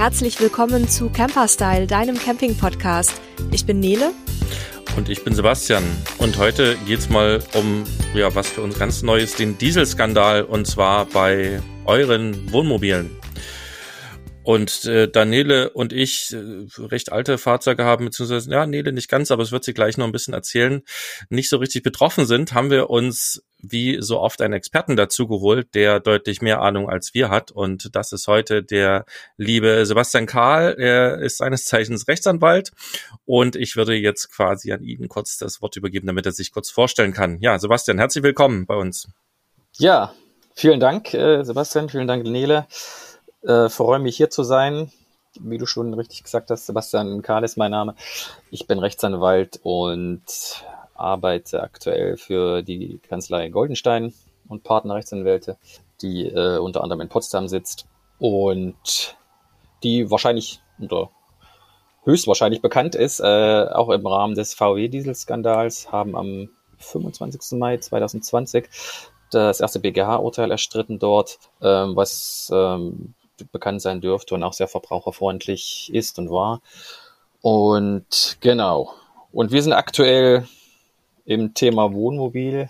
herzlich willkommen zu Camperstyle, deinem Camping-Podcast. Ich bin Nele. Und ich bin Sebastian. Und heute geht es mal um, ja, was für uns ganz Neues, den Dieselskandal. Und zwar bei euren Wohnmobilen. Und äh, da Nele und ich äh, recht alte Fahrzeuge haben, beziehungsweise, ja, Nele nicht ganz, aber es wird sie gleich noch ein bisschen erzählen, nicht so richtig betroffen sind, haben wir uns wie so oft einen Experten dazu geholt, der deutlich mehr Ahnung als wir hat. Und das ist heute der liebe Sebastian Karl. Er ist seines Zeichens Rechtsanwalt. Und ich würde jetzt quasi an ihn kurz das Wort übergeben, damit er sich kurz vorstellen kann. Ja, Sebastian, herzlich willkommen bei uns. Ja, vielen Dank, äh, Sebastian. Vielen Dank, Nele. Äh, freue mich hier zu sein. Wie du schon richtig gesagt hast, Sebastian Karl ist mein Name. Ich bin Rechtsanwalt und arbeite aktuell für die Kanzlei Goldenstein und Partnerrechtsanwälte, die äh, unter anderem in Potsdam sitzt und die wahrscheinlich oder höchstwahrscheinlich bekannt ist, äh, auch im Rahmen des VW-Dieselskandals, haben am 25. Mai 2020 das erste BGH-Urteil erstritten dort, ähm, was ähm, bekannt sein dürfte und auch sehr verbraucherfreundlich ist und war. Und genau. Und wir sind aktuell im Thema Wohnmobil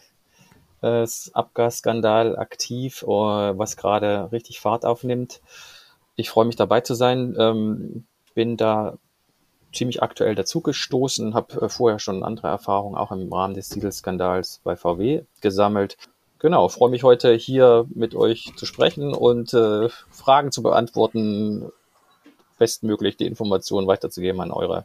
äh, Abgasskandal aktiv, äh, was gerade richtig Fahrt aufnimmt. Ich freue mich dabei zu sein. Ähm, bin da ziemlich aktuell dazugestoßen, habe äh, vorher schon andere Erfahrungen auch im Rahmen des Dieselskandals bei VW gesammelt genau, freue mich heute hier mit euch zu sprechen und äh, Fragen zu beantworten, bestmöglich die Informationen weiterzugeben an eure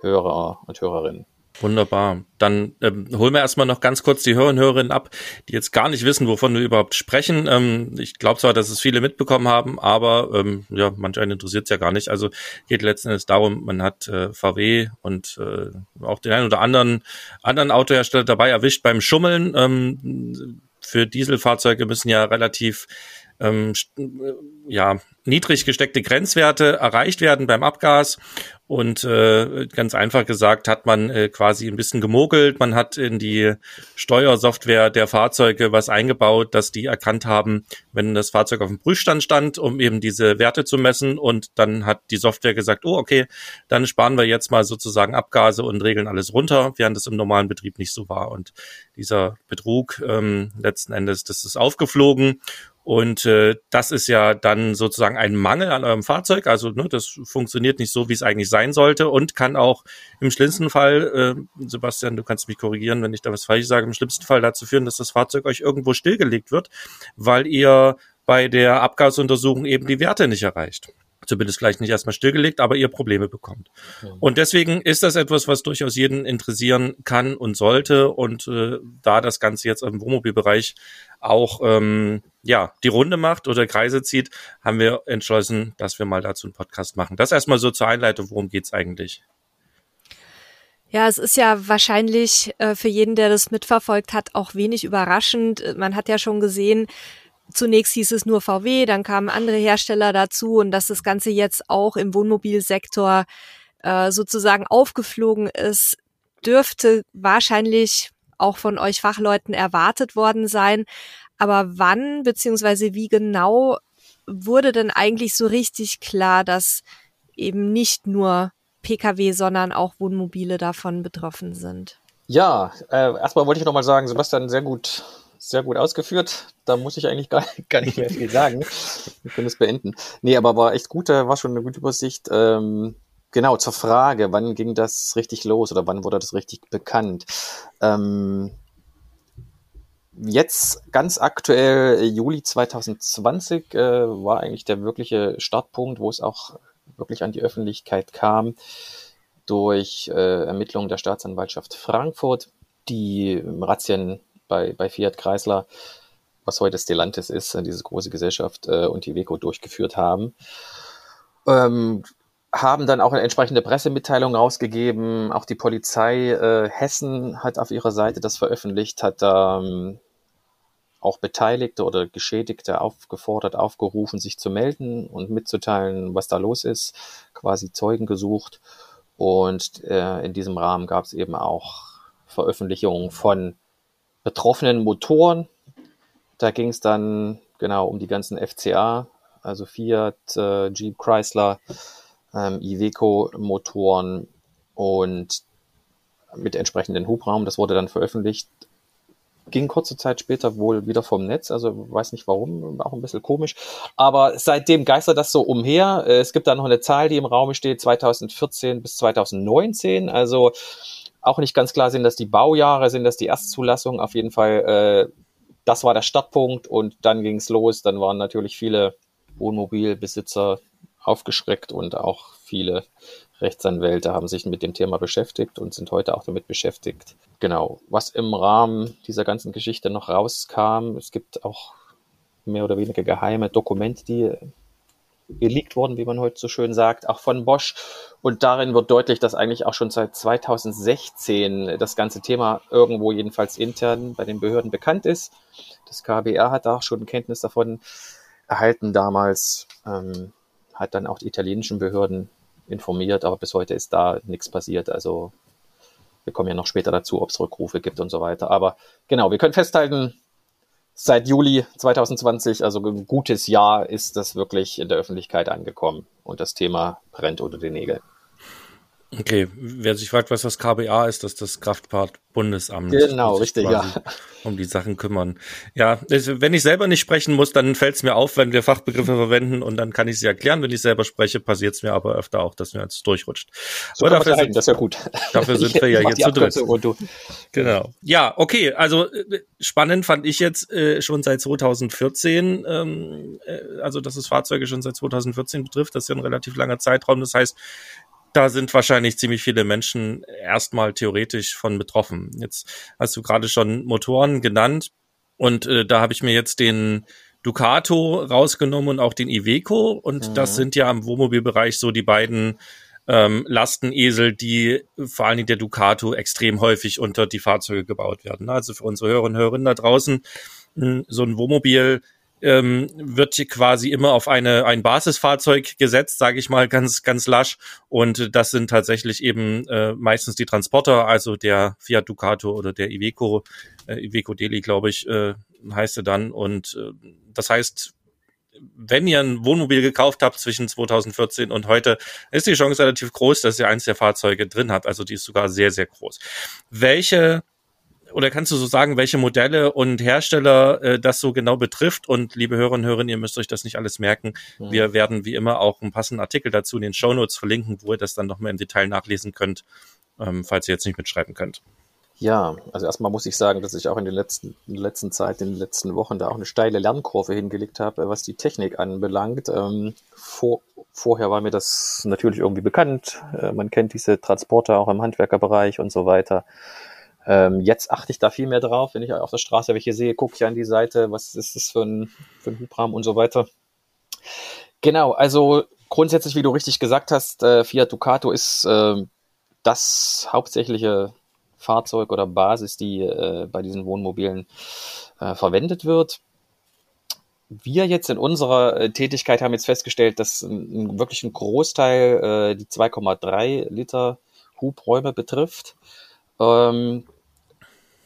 Hörer und Hörerinnen. Wunderbar. Dann ähm, holen wir erstmal noch ganz kurz die Hörer und Hörerinnen ab, die jetzt gar nicht wissen, wovon wir überhaupt sprechen. Ähm, ich glaube zwar, dass es viele mitbekommen haben, aber ähm, ja, manch einen interessiert es ja gar nicht. Also geht letzten Endes darum, man hat äh, VW und äh, auch den einen oder anderen anderen Autohersteller dabei erwischt beim Schummeln. Ähm, für Dieselfahrzeuge müssen ja relativ ähm, ja, niedrig gesteckte Grenzwerte erreicht werden beim Abgas. Und äh, ganz einfach gesagt hat man äh, quasi ein bisschen gemogelt. Man hat in die Steuersoftware der Fahrzeuge was eingebaut, dass die erkannt haben, wenn das Fahrzeug auf dem Prüfstand stand, um eben diese Werte zu messen. Und dann hat die Software gesagt, oh, okay, dann sparen wir jetzt mal sozusagen Abgase und regeln alles runter, während das im normalen Betrieb nicht so war. Und dieser Betrug ähm, letzten Endes, das ist aufgeflogen. Und äh, das ist ja dann sozusagen ein Mangel an eurem Fahrzeug. Also ne, das funktioniert nicht so, wie es eigentlich sein sollte und kann auch im schlimmsten Fall, äh, Sebastian, du kannst mich korrigieren, wenn ich da was falsch sage, im schlimmsten Fall dazu führen, dass das Fahrzeug euch irgendwo stillgelegt wird, weil ihr bei der Abgasuntersuchung eben die Werte nicht erreicht zumindest gleich nicht erstmal stillgelegt, aber ihr Probleme bekommt. Ja. Und deswegen ist das etwas, was durchaus jeden interessieren kann und sollte. Und äh, da das Ganze jetzt im Wohnmobilbereich auch ähm, ja die Runde macht oder Kreise zieht, haben wir entschlossen, dass wir mal dazu einen Podcast machen. Das erstmal so zur Einleitung, worum geht's eigentlich? Ja, es ist ja wahrscheinlich äh, für jeden, der das mitverfolgt hat, auch wenig überraschend. Man hat ja schon gesehen, Zunächst hieß es nur VW, dann kamen andere Hersteller dazu und dass das Ganze jetzt auch im Wohnmobilsektor äh, sozusagen aufgeflogen ist, dürfte wahrscheinlich auch von euch Fachleuten erwartet worden sein. Aber wann beziehungsweise wie genau wurde denn eigentlich so richtig klar, dass eben nicht nur Pkw, sondern auch Wohnmobile davon betroffen sind? Ja, äh, erstmal wollte ich noch mal sagen, Sebastian, sehr gut sehr gut ausgeführt. Da muss ich eigentlich gar, gar nicht mehr viel sagen. Wir können es beenden. Nee, aber war echt gut, war schon eine gute Übersicht. Ähm, genau, zur Frage, wann ging das richtig los oder wann wurde das richtig bekannt? Ähm, jetzt ganz aktuell, Juli 2020, äh, war eigentlich der wirkliche Startpunkt, wo es auch wirklich an die Öffentlichkeit kam durch äh, Ermittlungen der Staatsanwaltschaft Frankfurt, die Razzien bei, bei Fiat Chrysler, was heute Stellantis ist, diese große Gesellschaft, äh, und die Weco durchgeführt haben. Ähm, haben dann auch eine entsprechende Pressemitteilung rausgegeben. Auch die Polizei äh, Hessen hat auf ihrer Seite das veröffentlicht, hat ähm, auch Beteiligte oder Geschädigte aufgefordert, aufgerufen, sich zu melden und mitzuteilen, was da los ist, quasi Zeugen gesucht. Und äh, in diesem Rahmen gab es eben auch Veröffentlichungen von betroffenen Motoren. Da ging es dann genau um die ganzen FCA also Fiat, äh, Jeep, Chrysler, ähm, Iveco-Motoren und mit entsprechenden Hubraum. Das wurde dann veröffentlicht. Ging kurze Zeit später wohl wieder vom Netz, also weiß nicht warum, auch ein bisschen komisch. Aber seitdem geistert das so umher. Es gibt da noch eine Zahl, die im Raum steht, 2014 bis 2019. Also auch nicht ganz klar sind das die Baujahre, sind das die Erstzulassungen. Auf jeden Fall, äh, das war der Startpunkt und dann ging es los. Dann waren natürlich viele Wohnmobilbesitzer aufgeschreckt und auch viele Rechtsanwälte haben sich mit dem Thema beschäftigt und sind heute auch damit beschäftigt. Genau, was im Rahmen dieser ganzen Geschichte noch rauskam, es gibt auch mehr oder weniger geheime Dokumente, die geleakt wurden, wie man heute so schön sagt, auch von Bosch. Und darin wird deutlich, dass eigentlich auch schon seit 2016 das ganze Thema irgendwo jedenfalls intern bei den Behörden bekannt ist. Das KBR hat auch schon Kenntnis davon erhalten damals, ähm, hat dann auch die italienischen Behörden informiert, aber bis heute ist da nichts passiert. Also wir kommen ja noch später dazu, ob es Rückrufe gibt und so weiter. Aber genau, wir können festhalten, seit Juli 2020, also ein gutes Jahr, ist das wirklich in der Öffentlichkeit angekommen und das Thema brennt unter den Nägeln. Okay, wer sich fragt, was das KBA ist, das ist das Kraftfahrtbundesamt. Genau, richtig, ja. Um die Sachen kümmern. Ja, wenn ich selber nicht sprechen muss, dann fällt es mir auf, wenn wir Fachbegriffe verwenden und dann kann ich sie erklären. Wenn ich selber spreche, passiert es mir aber öfter auch, dass mir jetzt durchrutscht. So aber dafür sind, das ist ja gut. Dafür sind wir ja hier zu dritt. Genau. Ja, okay, also äh, spannend fand ich jetzt äh, schon seit 2014, ähm, äh, also dass es Fahrzeuge schon seit 2014 betrifft, das ist ja ein relativ langer Zeitraum. Das heißt, da sind wahrscheinlich ziemlich viele Menschen erstmal theoretisch von betroffen. Jetzt hast du gerade schon Motoren genannt und äh, da habe ich mir jetzt den Ducato rausgenommen und auch den Iveco und mhm. das sind ja im Wohnmobilbereich so die beiden ähm, Lastenesel, die vor allen Dingen der Ducato extrem häufig unter die Fahrzeuge gebaut werden. Also für unsere Hörerinnen und Hörer da draußen, so ein Wohnmobil ähm, wird quasi immer auf eine ein Basisfahrzeug gesetzt, sage ich mal ganz ganz lasch. Und das sind tatsächlich eben äh, meistens die Transporter, also der Fiat Ducato oder der Iveco, äh, Iveco Deli, glaube ich, äh, heißt er dann. Und äh, das heißt, wenn ihr ein Wohnmobil gekauft habt zwischen 2014 und heute, ist die Chance relativ groß, dass ihr eins der Fahrzeuge drin habt. Also die ist sogar sehr, sehr groß. Welche oder kannst du so sagen, welche Modelle und Hersteller äh, das so genau betrifft? Und liebe Hörerinnen und Hörer, ihr müsst euch das nicht alles merken. Mhm. Wir werden wie immer auch einen passenden Artikel dazu in den Show Notes verlinken, wo ihr das dann nochmal im Detail nachlesen könnt, ähm, falls ihr jetzt nicht mitschreiben könnt. Ja, also erstmal muss ich sagen, dass ich auch in, den letzten, in der letzten Zeit, in den letzten Wochen da auch eine steile Lernkurve hingelegt habe, was die Technik anbelangt. Ähm, vor, vorher war mir das natürlich irgendwie bekannt. Äh, man kennt diese Transporter auch im Handwerkerbereich und so weiter. Ähm, jetzt achte ich da viel mehr drauf, wenn ich auf der Straße welche sehe, gucke ich an die Seite, was ist das für ein, für ein Hubrahmen und so weiter. Genau, also grundsätzlich, wie du richtig gesagt hast, äh, Fiat Ducato ist äh, das hauptsächliche Fahrzeug oder Basis, die äh, bei diesen Wohnmobilen äh, verwendet wird. Wir jetzt in unserer äh, Tätigkeit haben jetzt festgestellt, dass ein, wirklich ein Großteil äh, die 2,3 Liter Hubräume betrifft. Ähm,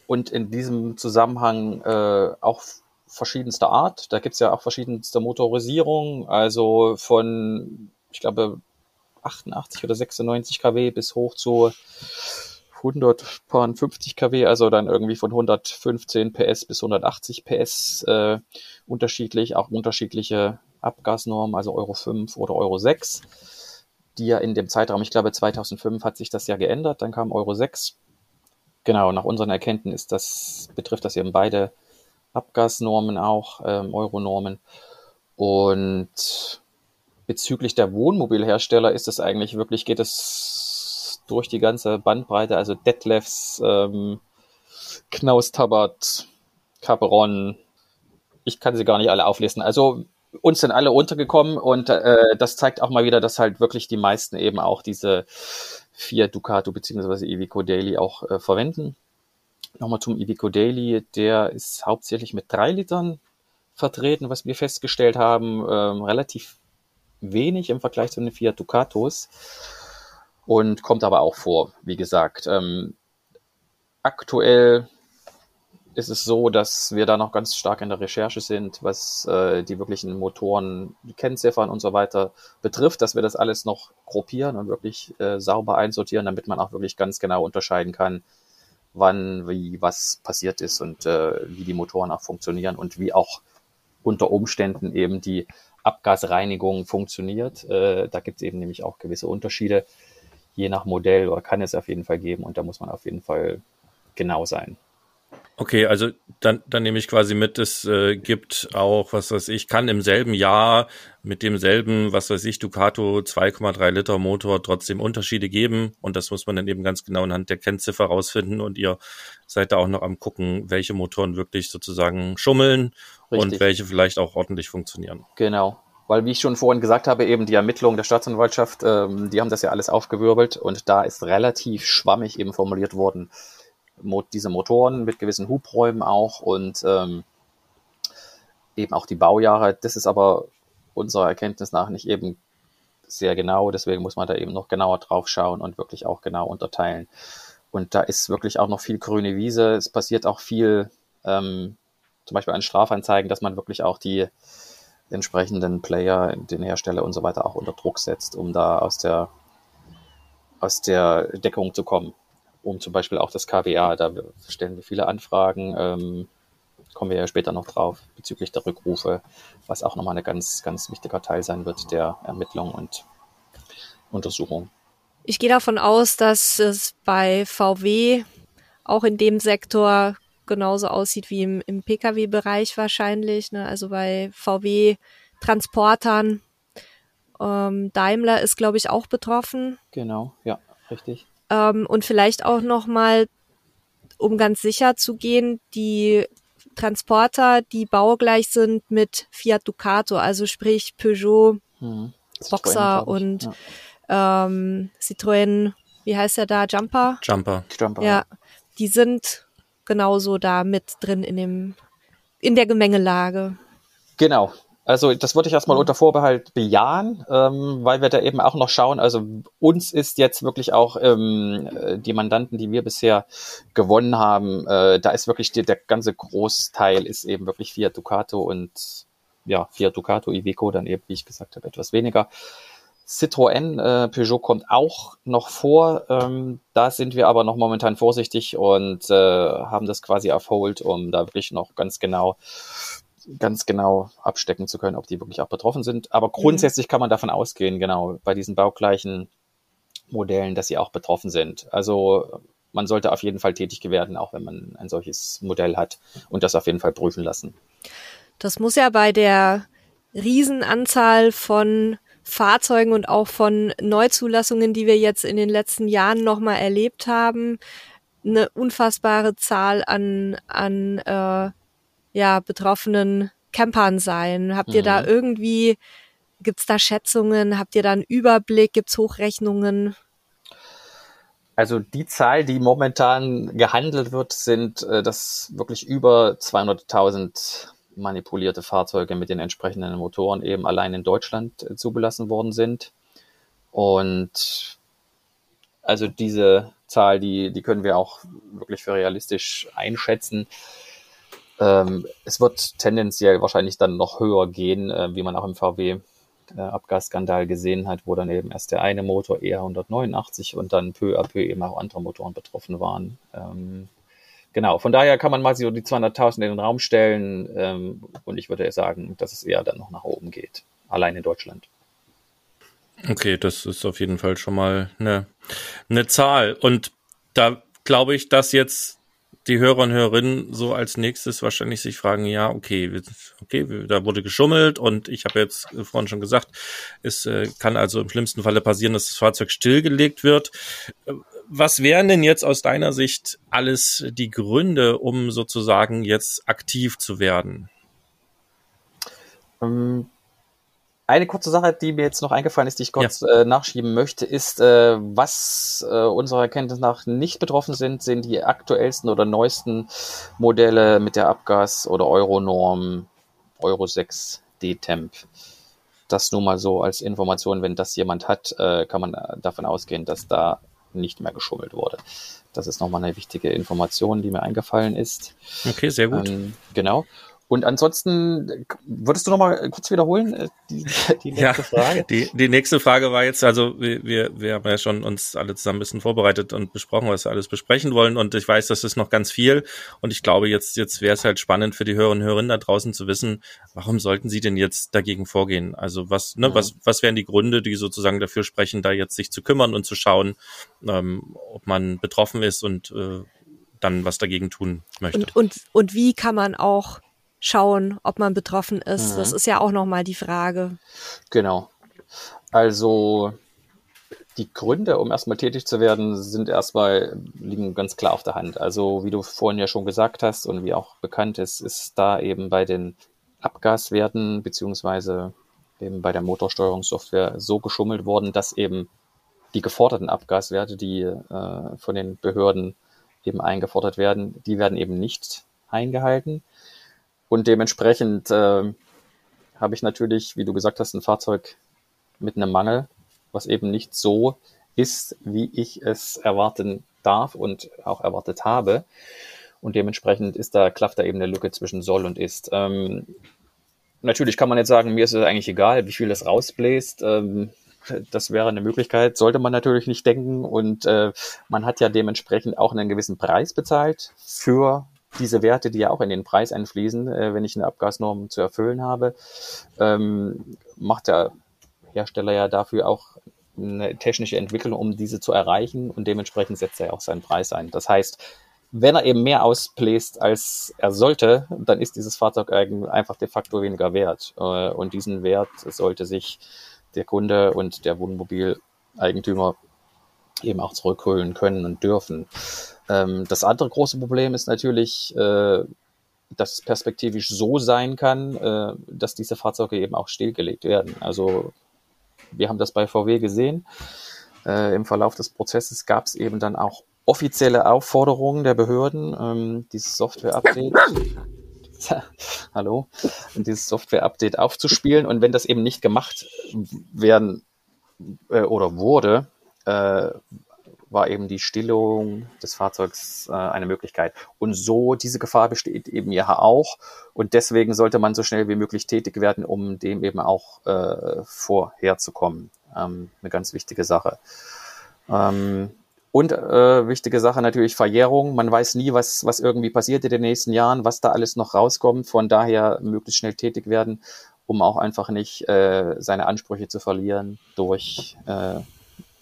und in diesem Zusammenhang äh, auch verschiedenster Art. Da gibt's ja auch verschiedenste Motorisierung, also von, ich glaube, 88 oder 96 kW bis hoch zu 150 kW, also dann irgendwie von 115 PS bis 180 PS äh, unterschiedlich, auch unterschiedliche Abgasnormen, also Euro 5 oder Euro 6, die ja in dem Zeitraum, ich glaube 2005 hat sich das ja geändert, dann kam Euro 6 Genau, nach unseren Erkenntnissen das, betrifft das eben beide Abgasnormen auch, ähm, Euronormen. Und bezüglich der Wohnmobilhersteller ist es eigentlich wirklich, geht es durch die ganze Bandbreite, also Detlefs, ähm, Knaus Tabat, Caperon, ich kann sie gar nicht alle auflisten. Also uns sind alle untergekommen und äh, das zeigt auch mal wieder, dass halt wirklich die meisten eben auch diese Fiat Ducato beziehungsweise Iveco Daily auch äh, verwenden. Nochmal zum Iveco Daily, der ist hauptsächlich mit drei Litern vertreten, was wir festgestellt haben, ähm, relativ wenig im Vergleich zu den Fiat Ducatos und kommt aber auch vor, wie gesagt. Ähm, aktuell ist es so, dass wir da noch ganz stark in der Recherche sind, was äh, die wirklichen Motoren, die Kennziffern und so weiter betrifft, dass wir das alles noch gruppieren und wirklich äh, sauber einsortieren, damit man auch wirklich ganz genau unterscheiden kann, wann, wie, was passiert ist und äh, wie die Motoren auch funktionieren und wie auch unter Umständen eben die Abgasreinigung funktioniert. Äh, da gibt es eben nämlich auch gewisse Unterschiede, je nach Modell oder kann es auf jeden Fall geben und da muss man auf jeden Fall genau sein. Okay, also dann, dann nehme ich quasi mit, es äh, gibt auch, was weiß ich, kann im selben Jahr mit demselben, was weiß ich, Ducato 2,3 Liter Motor trotzdem Unterschiede geben und das muss man dann eben ganz genau anhand der Kennziffer rausfinden und ihr seid da auch noch am gucken, welche Motoren wirklich sozusagen schummeln Richtig. und welche vielleicht auch ordentlich funktionieren. Genau, weil wie ich schon vorhin gesagt habe, eben die Ermittlungen der Staatsanwaltschaft, ähm, die haben das ja alles aufgewirbelt und da ist relativ schwammig eben formuliert worden, diese Motoren mit gewissen Hubräumen auch und ähm, eben auch die Baujahre. Das ist aber unserer Erkenntnis nach nicht eben sehr genau, deswegen muss man da eben noch genauer drauf schauen und wirklich auch genau unterteilen. Und da ist wirklich auch noch viel grüne Wiese. Es passiert auch viel, ähm, zum Beispiel an Strafanzeigen, dass man wirklich auch die entsprechenden Player, den Hersteller und so weiter auch unter Druck setzt, um da aus der, aus der Deckung zu kommen um zum Beispiel auch das KWA. Da stellen wir viele Anfragen, ähm, kommen wir ja später noch drauf, bezüglich der Rückrufe, was auch nochmal ein ganz, ganz wichtiger Teil sein wird der Ermittlung und Untersuchung. Ich gehe davon aus, dass es bei VW auch in dem Sektor genauso aussieht wie im, im Pkw-Bereich wahrscheinlich. Ne? Also bei VW-Transportern. Ähm, Daimler ist, glaube ich, auch betroffen. Genau, ja, richtig. Ähm, und vielleicht auch nochmal, um ganz sicher zu gehen, die Transporter, die baugleich sind mit Fiat Ducato, also sprich Peugeot, hm. Boxer und ja. ähm, Citroën, wie heißt der da, Jumper? Jumper. Jumper. Ja, die sind genauso da mit drin in dem, in der Gemengelage. Genau, also das würde ich erstmal mhm. unter Vorbehalt bejahen, ähm, weil wir da eben auch noch schauen. Also uns ist jetzt wirklich auch ähm, äh, die Mandanten, die wir bisher gewonnen haben, äh, da ist wirklich die, der ganze Großteil ist eben wirklich Fiat Ducato und ja, Fiat Ducato, Iveco dann eben, wie ich gesagt habe, etwas weniger. Citroën, äh, Peugeot kommt auch noch vor. Ähm, da sind wir aber noch momentan vorsichtig und äh, haben das quasi auf Hold, um da wirklich noch ganz genau ganz genau abstecken zu können, ob die wirklich auch betroffen sind. Aber mhm. grundsätzlich mhm. kann man davon ausgehen, genau, bei diesen baugleichen Modellen, dass sie auch betroffen sind. Also man sollte auf jeden Fall tätig werden, auch wenn man ein solches Modell hat und das auf jeden Fall prüfen lassen. Das muss ja bei der Riesenanzahl von Fahrzeugen und auch von Neuzulassungen, die wir jetzt in den letzten Jahren nochmal erlebt haben, eine unfassbare Zahl an, an äh, ja, betroffenen Campern sein? Habt ihr mhm. da irgendwie, gibt's da Schätzungen? Habt ihr da einen Überblick? Gibt's Hochrechnungen? Also die Zahl, die momentan gehandelt wird, sind, äh, dass wirklich über 200.000 manipulierte Fahrzeuge mit den entsprechenden Motoren eben allein in Deutschland äh, zugelassen worden sind. Und also diese Zahl, die, die können wir auch wirklich für realistisch einschätzen. Ähm, es wird tendenziell wahrscheinlich dann noch höher gehen, äh, wie man auch im VW äh, Abgasskandal gesehen hat, wo dann eben erst der eine Motor E189 und dann peu à peu eben auch andere Motoren betroffen waren. Ähm, genau, von daher kann man mal so die 200.000 in den Raum stellen ähm, und ich würde sagen, dass es eher dann noch nach oben geht, allein in Deutschland. Okay, das ist auf jeden Fall schon mal eine, eine Zahl und da glaube ich, dass jetzt die Hörer und Hörerinnen so als nächstes wahrscheinlich sich fragen, ja, okay, okay, da wurde geschummelt und ich habe jetzt vorhin schon gesagt, es äh, kann also im schlimmsten Falle passieren, dass das Fahrzeug stillgelegt wird. Was wären denn jetzt aus deiner Sicht alles die Gründe, um sozusagen jetzt aktiv zu werden? Ähm, eine kurze Sache, die mir jetzt noch eingefallen ist, die ich kurz ja. äh, nachschieben möchte, ist, äh, was äh, unserer Erkenntnis nach nicht betroffen sind, sind die aktuellsten oder neuesten Modelle mit der Abgas- oder Euronorm Euro 6 D-Temp. Das nur mal so als Information, wenn das jemand hat, äh, kann man davon ausgehen, dass da nicht mehr geschummelt wurde. Das ist nochmal eine wichtige Information, die mir eingefallen ist. Okay, sehr gut. Ähm, genau. Und ansonsten, würdest du noch mal kurz wiederholen, äh, die, die nächste ja, Frage? Die, die nächste Frage war jetzt, also wir, wir, wir haben ja schon uns alle zusammen ein bisschen vorbereitet und besprochen, was wir alles besprechen wollen. Und ich weiß, das ist noch ganz viel. Und ich glaube, jetzt, jetzt wäre es halt spannend für die Hörerinnen und Hörer da draußen zu wissen, warum sollten sie denn jetzt dagegen vorgehen? Also was, ne, ja. was, was wären die Gründe, die sozusagen dafür sprechen, da jetzt sich zu kümmern und zu schauen, ähm, ob man betroffen ist und äh, dann was dagegen tun möchte. Und, und, und wie kann man auch schauen, ob man betroffen ist. Mhm. Das ist ja auch nochmal die Frage. Genau. Also die Gründe, um erstmal tätig zu werden, sind erstmal, liegen ganz klar auf der Hand. Also wie du vorhin ja schon gesagt hast und wie auch bekannt ist, ist da eben bei den Abgaswerten beziehungsweise eben bei der Motorsteuerungssoftware so geschummelt worden, dass eben die geforderten Abgaswerte, die äh, von den Behörden eben eingefordert werden, die werden eben nicht eingehalten. Und dementsprechend äh, habe ich natürlich, wie du gesagt hast, ein Fahrzeug mit einem Mangel, was eben nicht so ist, wie ich es erwarten darf und auch erwartet habe. Und dementsprechend ist da, klafft da eben eine Lücke zwischen soll und ist. Ähm, natürlich kann man jetzt sagen, mir ist es eigentlich egal, wie viel das rausbläst. Ähm, das wäre eine Möglichkeit, sollte man natürlich nicht denken. Und äh, man hat ja dementsprechend auch einen gewissen Preis bezahlt für diese Werte, die ja auch in den Preis einfließen, äh, wenn ich eine Abgasnorm zu erfüllen habe, ähm, macht der Hersteller ja dafür auch eine technische Entwicklung, um diese zu erreichen und dementsprechend setzt er auch seinen Preis ein. Das heißt, wenn er eben mehr ausbläst, als er sollte, dann ist dieses Fahrzeug einfach de facto weniger wert. Äh, und diesen Wert sollte sich der Kunde und der Wohnmobileigentümer eben auch zurückholen können und dürfen. Ähm, das andere große Problem ist natürlich, äh, dass es perspektivisch so sein kann, äh, dass diese Fahrzeuge eben auch stillgelegt werden. Also wir haben das bei VW gesehen. Äh, Im Verlauf des Prozesses gab es eben dann auch offizielle Aufforderungen der Behörden, ähm, dieses Software-Update hallo, dieses Software-Update aufzuspielen. Und wenn das eben nicht gemacht werden äh, oder wurde, äh, war eben die Stillung des Fahrzeugs äh, eine Möglichkeit. Und so, diese Gefahr besteht eben ja auch. Und deswegen sollte man so schnell wie möglich tätig werden, um dem eben auch äh, vorherzukommen. Ähm, eine ganz wichtige Sache. Ähm, und äh, wichtige Sache natürlich Verjährung. Man weiß nie, was, was irgendwie passiert in den nächsten Jahren, was da alles noch rauskommt. Von daher möglichst schnell tätig werden, um auch einfach nicht äh, seine Ansprüche zu verlieren durch, äh,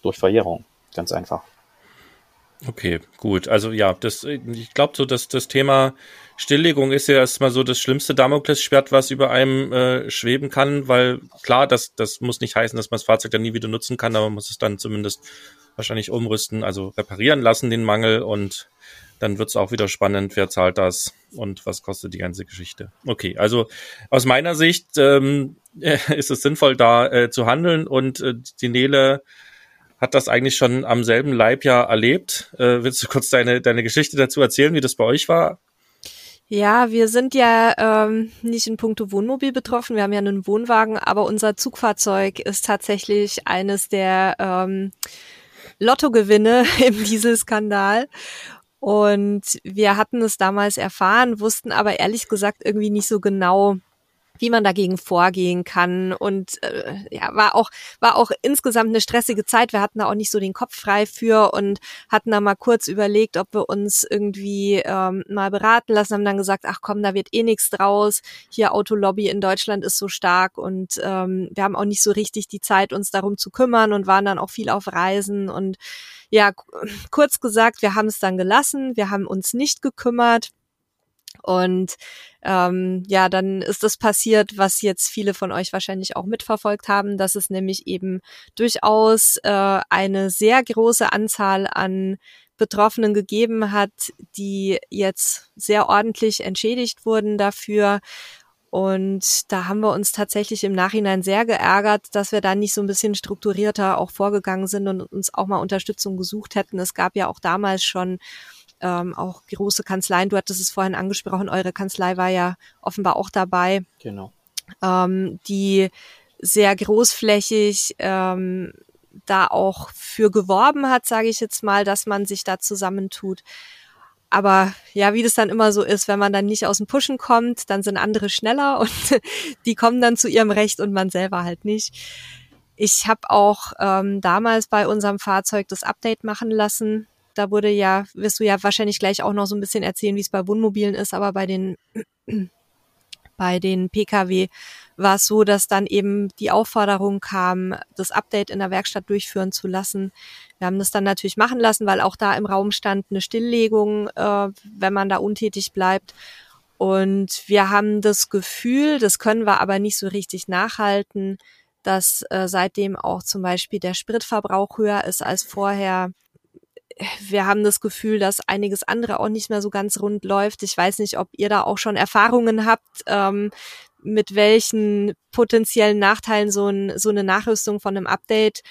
durch Verjährung. Ganz einfach. Okay, gut. Also ja, das, ich glaube so, dass das Thema Stilllegung ist ja erstmal so das schlimmste Damoklesschwert, was über einem äh, schweben kann, weil klar, das, das muss nicht heißen, dass man das Fahrzeug dann nie wieder nutzen kann, aber man muss es dann zumindest wahrscheinlich umrüsten, also reparieren lassen, den Mangel und dann wird's auch wieder spannend, wer zahlt das und was kostet die ganze Geschichte. Okay, also aus meiner Sicht ähm, ist es sinnvoll, da äh, zu handeln und äh, die Nele hat das eigentlich schon am selben Leib ja erlebt. Äh, willst du kurz deine, deine Geschichte dazu erzählen, wie das bei euch war? Ja, wir sind ja ähm, nicht in puncto Wohnmobil betroffen. Wir haben ja einen Wohnwagen, aber unser Zugfahrzeug ist tatsächlich eines der ähm, Lottogewinne im Dieselskandal. Und wir hatten es damals erfahren, wussten aber ehrlich gesagt irgendwie nicht so genau, wie man dagegen vorgehen kann. Und äh, ja, war auch, war auch insgesamt eine stressige Zeit. Wir hatten da auch nicht so den Kopf frei für und hatten da mal kurz überlegt, ob wir uns irgendwie ähm, mal beraten lassen, haben dann gesagt, ach komm, da wird eh nichts draus. Hier Autolobby in Deutschland ist so stark und ähm, wir haben auch nicht so richtig die Zeit, uns darum zu kümmern und waren dann auch viel auf Reisen und ja, kurz gesagt, wir haben es dann gelassen, wir haben uns nicht gekümmert und ähm, ja, dann ist das passiert, was jetzt viele von euch wahrscheinlich auch mitverfolgt haben, dass es nämlich eben durchaus äh, eine sehr große Anzahl an Betroffenen gegeben hat, die jetzt sehr ordentlich entschädigt wurden dafür. Und da haben wir uns tatsächlich im Nachhinein sehr geärgert, dass wir da nicht so ein bisschen strukturierter auch vorgegangen sind und uns auch mal Unterstützung gesucht hätten. Es gab ja auch damals schon ähm, auch große Kanzleien. Du hattest es vorhin angesprochen, eure Kanzlei war ja offenbar auch dabei. Genau. Ähm, die sehr großflächig ähm, da auch für geworben hat, sage ich jetzt mal, dass man sich da zusammentut. Aber ja, wie das dann immer so ist, wenn man dann nicht aus dem Pushen kommt, dann sind andere schneller und die kommen dann zu ihrem Recht und man selber halt nicht. Ich habe auch ähm, damals bei unserem Fahrzeug das Update machen lassen. Da wurde ja, wirst du ja wahrscheinlich gleich auch noch so ein bisschen erzählen, wie es bei Wohnmobilen ist, aber bei den bei den Pkw war es so, dass dann eben die Aufforderung kam, das Update in der Werkstatt durchführen zu lassen. Wir haben das dann natürlich machen lassen, weil auch da im Raum stand eine Stilllegung, äh, wenn man da untätig bleibt. Und wir haben das Gefühl, das können wir aber nicht so richtig nachhalten, dass äh, seitdem auch zum Beispiel der Spritverbrauch höher ist als vorher. Wir haben das Gefühl, dass einiges andere auch nicht mehr so ganz rund läuft. Ich weiß nicht, ob ihr da auch schon Erfahrungen habt, ähm, mit welchen potenziellen Nachteilen so, ein, so eine Nachrüstung von einem Update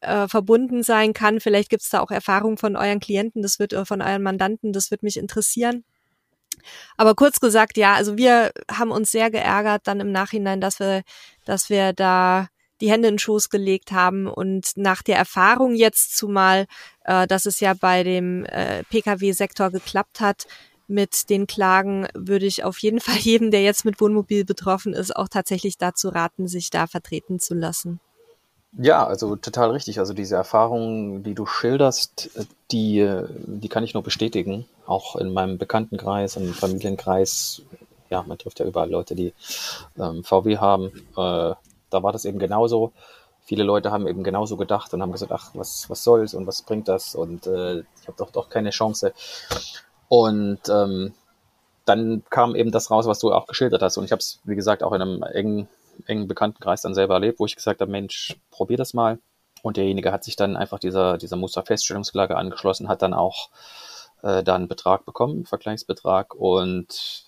äh, verbunden sein kann. Vielleicht gibt es da auch Erfahrungen von euren Klienten, das wird äh, von euren Mandanten, das wird mich interessieren. Aber kurz gesagt, ja, also wir haben uns sehr geärgert dann im Nachhinein, dass wir, dass wir da die Hände in den Schoß gelegt haben und nach der Erfahrung jetzt zumal, äh, dass es ja bei dem äh, Pkw-Sektor geklappt hat, mit den Klagen würde ich auf jeden Fall jedem, der jetzt mit Wohnmobil betroffen ist, auch tatsächlich dazu raten, sich da vertreten zu lassen. Ja, also total richtig. Also diese Erfahrungen, die du schilderst, die, die kann ich nur bestätigen. Auch in meinem Bekanntenkreis, im Familienkreis. Ja, man trifft ja überall Leute, die ähm, VW haben. Äh, da war das eben genauso. Viele Leute haben eben genauso gedacht und haben gesagt, ach, was, was soll's und was bringt das? Und äh, ich habe doch doch keine Chance. Und ähm, dann kam eben das raus, was du auch geschildert hast. Und ich habe es, wie gesagt, auch in einem engen engen Bekanntenkreis dann selber erlebt, wo ich gesagt habe, Mensch, probier das mal. Und derjenige hat sich dann einfach dieser, dieser Musterfeststellungsklage angeschlossen, hat dann auch äh, da einen Betrag bekommen, einen Vergleichsbetrag. Und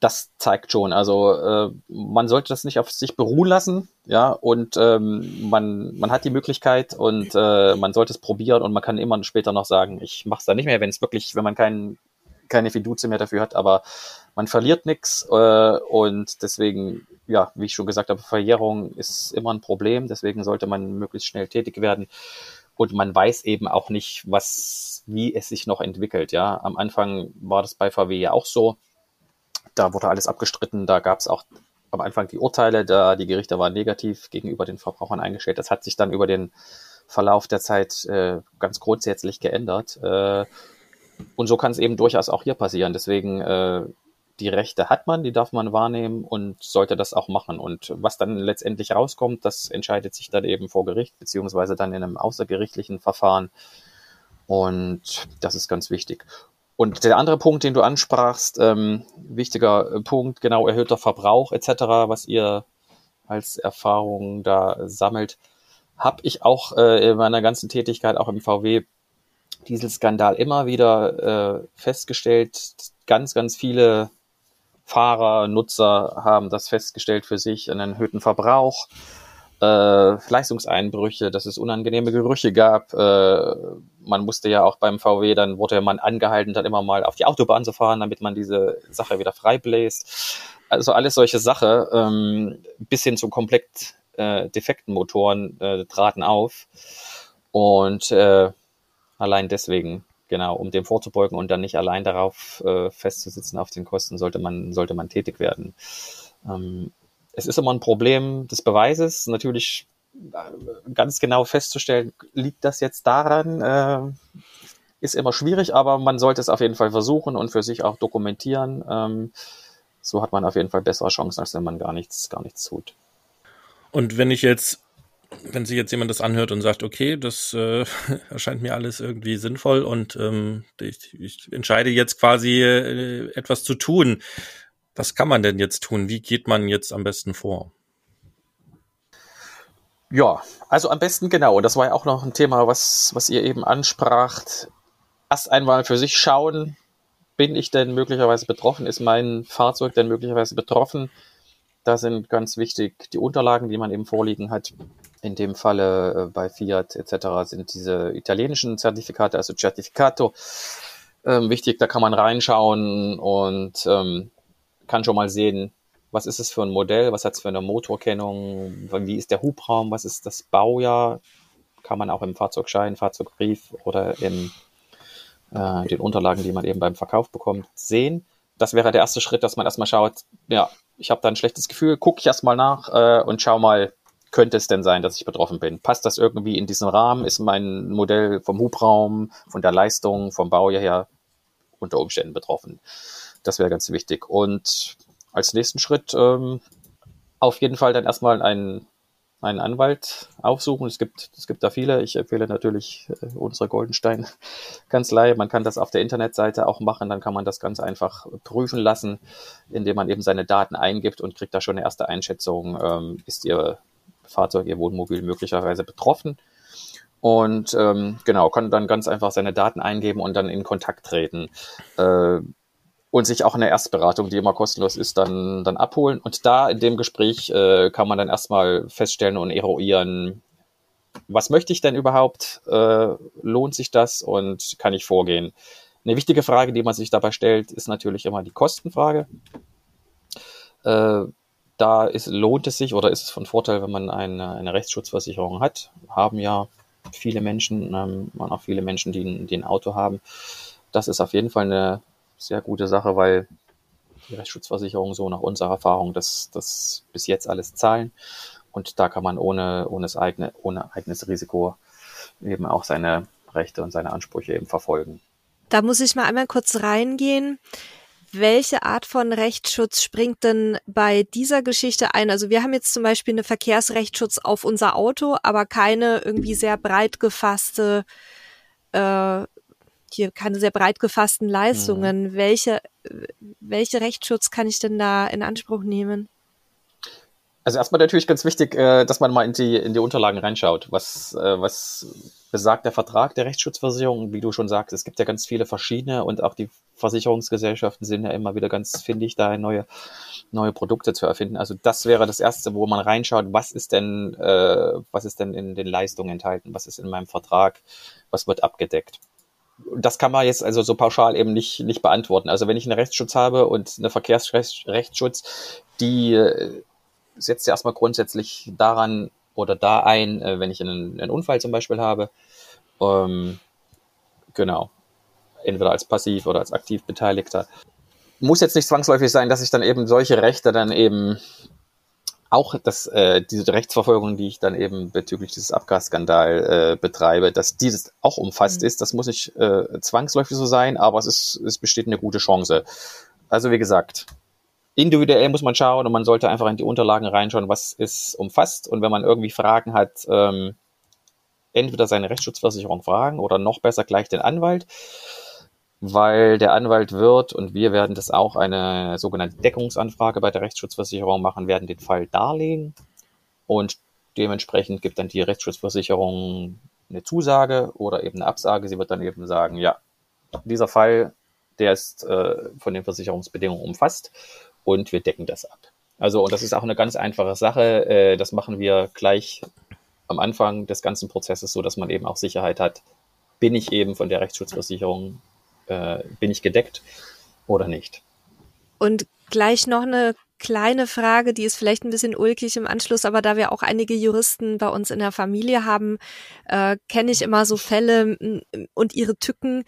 das zeigt schon, also äh, man sollte das nicht auf sich beruhen lassen, ja, und ähm, man, man hat die Möglichkeit und äh, man sollte es probieren und man kann immer später noch sagen, ich mache es da nicht mehr, wenn es wirklich, wenn man keinen keine Fiduze mehr dafür hat, aber man verliert nichts äh, und deswegen, ja, wie ich schon gesagt habe, Verjährung ist immer ein Problem, deswegen sollte man möglichst schnell tätig werden und man weiß eben auch nicht, was, wie es sich noch entwickelt, ja. Am Anfang war das bei VW ja auch so, da wurde alles abgestritten, da gab es auch am Anfang die Urteile, da die Gerichte waren negativ gegenüber den Verbrauchern eingestellt. Das hat sich dann über den Verlauf der Zeit äh, ganz grundsätzlich geändert. Äh, und so kann es eben durchaus auch hier passieren. Deswegen, äh, die Rechte hat man, die darf man wahrnehmen und sollte das auch machen. Und was dann letztendlich rauskommt, das entscheidet sich dann eben vor Gericht, beziehungsweise dann in einem außergerichtlichen Verfahren. Und das ist ganz wichtig. Und der andere Punkt, den du ansprachst, ähm, wichtiger Punkt, genau erhöhter Verbrauch etc., was ihr als Erfahrung da sammelt, habe ich auch äh, in meiner ganzen Tätigkeit, auch im VW, Dieselskandal immer wieder äh, festgestellt. Ganz, ganz viele Fahrer, Nutzer haben das festgestellt für sich, einen erhöhten Verbrauch, äh, Leistungseinbrüche, dass es unangenehme Gerüche gab. Äh, man musste ja auch beim VW, dann wurde man angehalten, dann immer mal auf die Autobahn zu fahren, damit man diese Sache wieder frei bläst. Also alles solche Sache, ähm, bis hin zu komplett äh, defekten Motoren äh, traten auf. Und äh, Allein deswegen, genau, um dem vorzubeugen und dann nicht allein darauf äh, festzusitzen auf den Kosten, sollte man, sollte man tätig werden. Ähm, es ist immer ein Problem des Beweises. Natürlich äh, ganz genau festzustellen, liegt das jetzt daran, äh, ist immer schwierig, aber man sollte es auf jeden Fall versuchen und für sich auch dokumentieren. Ähm, so hat man auf jeden Fall bessere Chancen, als wenn man gar nichts, gar nichts tut. Und wenn ich jetzt wenn sich jetzt jemand das anhört und sagt, okay, das äh, erscheint mir alles irgendwie sinnvoll und ähm, ich, ich entscheide jetzt quasi äh, etwas zu tun. Was kann man denn jetzt tun? Wie geht man jetzt am besten vor? Ja, also am besten genau. Und das war ja auch noch ein Thema, was, was ihr eben anspracht. Erst einmal für sich schauen, bin ich denn möglicherweise betroffen? Ist mein Fahrzeug denn möglicherweise betroffen? Da sind ganz wichtig die Unterlagen, die man eben vorliegen hat. In dem Falle äh, bei Fiat etc. sind diese italienischen Zertifikate, also Certificato, ähm, wichtig. Da kann man reinschauen und ähm, kann schon mal sehen, was ist es für ein Modell, was hat es für eine Motorkennung, wie ist der Hubraum, was ist das Baujahr, kann man auch im Fahrzeugschein, Fahrzeugbrief oder in äh, den Unterlagen, die man eben beim Verkauf bekommt, sehen. Das wäre der erste Schritt, dass man erstmal schaut, ja, ich habe da ein schlechtes Gefühl, gucke ich erstmal nach äh, und schau mal, könnte es denn sein, dass ich betroffen bin? Passt das irgendwie in diesen Rahmen? Ist mein Modell vom Hubraum, von der Leistung, vom Bau her unter Umständen betroffen? Das wäre ganz wichtig. Und als nächsten Schritt ähm, auf jeden Fall dann erstmal einen, einen Anwalt aufsuchen. Es gibt, es gibt da viele. Ich empfehle natürlich äh, unsere Goldenstein-Kanzlei. Man kann das auf der Internetseite auch machen. Dann kann man das ganz einfach prüfen lassen, indem man eben seine Daten eingibt und kriegt da schon eine erste Einschätzung. Ähm, ist Ihr Fahrzeug, Ihr Wohnmobil möglicherweise betroffen? Und ähm, genau, kann dann ganz einfach seine Daten eingeben und dann in Kontakt treten. Äh, und sich auch eine Erstberatung, die immer kostenlos ist, dann, dann abholen. Und da in dem Gespräch äh, kann man dann erstmal feststellen und eruieren, was möchte ich denn überhaupt? Äh, lohnt sich das und kann ich vorgehen? Eine wichtige Frage, die man sich dabei stellt, ist natürlich immer die Kostenfrage. Äh, da ist, lohnt es sich oder ist es von Vorteil, wenn man eine, eine Rechtsschutzversicherung hat. Haben ja viele Menschen, ähm, man auch viele Menschen, die, die ein Auto haben. Das ist auf jeden Fall eine sehr gute Sache, weil die Rechtsschutzversicherung so nach unserer Erfahrung das, das bis jetzt alles zahlen. Und da kann man ohne, ohne, das eigene, ohne eigenes Risiko eben auch seine Rechte und seine Ansprüche eben verfolgen. Da muss ich mal einmal kurz reingehen. Welche Art von Rechtsschutz springt denn bei dieser Geschichte ein? Also wir haben jetzt zum Beispiel eine Verkehrsrechtsschutz auf unser Auto, aber keine irgendwie sehr breit gefasste äh, hier keine sehr breit gefassten Leistungen. Mhm. Welche, welche Rechtsschutz kann ich denn da in Anspruch nehmen? Also erstmal natürlich ganz wichtig, äh, dass man mal in die, in die Unterlagen reinschaut. Was, äh, was besagt der Vertrag der Rechtsschutzversicherung? Wie du schon sagst, es gibt ja ganz viele verschiedene und auch die Versicherungsgesellschaften sind ja immer wieder ganz findig, da neue, neue Produkte zu erfinden. Also das wäre das Erste, wo man reinschaut, was ist denn, äh, was ist denn in den Leistungen enthalten? Was ist in meinem Vertrag? Was wird abgedeckt? Das kann man jetzt also so pauschal eben nicht, nicht beantworten. Also wenn ich einen Rechtsschutz habe und eine Verkehrsrechtsschutz, die äh, setzt ja erstmal grundsätzlich daran oder da ein, äh, wenn ich einen, einen Unfall zum Beispiel habe. Ähm, genau. Entweder als passiv oder als aktiv Beteiligter. Muss jetzt nicht zwangsläufig sein, dass ich dann eben solche Rechte dann eben auch dass äh, diese Rechtsverfolgung, die ich dann eben bezüglich dieses Abgasskandal äh, betreibe, dass dieses auch umfasst mhm. ist. Das muss nicht äh, zwangsläufig so sein, aber es ist, es besteht eine gute Chance. Also wie gesagt, individuell muss man schauen und man sollte einfach in die Unterlagen reinschauen, was ist umfasst. Und wenn man irgendwie Fragen hat, ähm, entweder seine Rechtsschutzversicherung fragen oder noch besser gleich den Anwalt weil der Anwalt wird und wir werden das auch eine sogenannte Deckungsanfrage bei der Rechtsschutzversicherung machen, werden den Fall darlegen und dementsprechend gibt dann die Rechtsschutzversicherung eine Zusage oder eben eine Absage. Sie wird dann eben sagen, ja, dieser Fall, der ist äh, von den Versicherungsbedingungen umfasst und wir decken das ab. Also, und das ist auch eine ganz einfache Sache. Äh, das machen wir gleich am Anfang des ganzen Prozesses, so dass man eben auch Sicherheit hat. Bin ich eben von der Rechtsschutzversicherung äh, bin ich gedeckt oder nicht. Und gleich noch eine kleine Frage, die ist vielleicht ein bisschen ulkig im Anschluss, aber da wir auch einige Juristen bei uns in der Familie haben, äh, kenne ich immer so Fälle und ihre Tücken.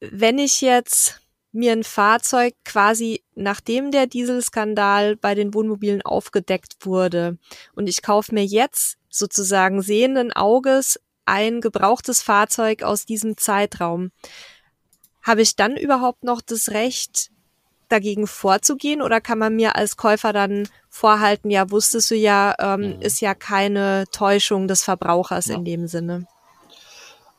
Wenn ich jetzt mir ein Fahrzeug quasi nachdem der Dieselskandal bei den Wohnmobilen aufgedeckt wurde und ich kaufe mir jetzt sozusagen sehenden Auges ein gebrauchtes Fahrzeug aus diesem Zeitraum habe ich dann überhaupt noch das Recht, dagegen vorzugehen oder kann man mir als Käufer dann vorhalten, ja, wusstest du ja, ähm, mhm. ist ja keine Täuschung des Verbrauchers ja. in dem Sinne?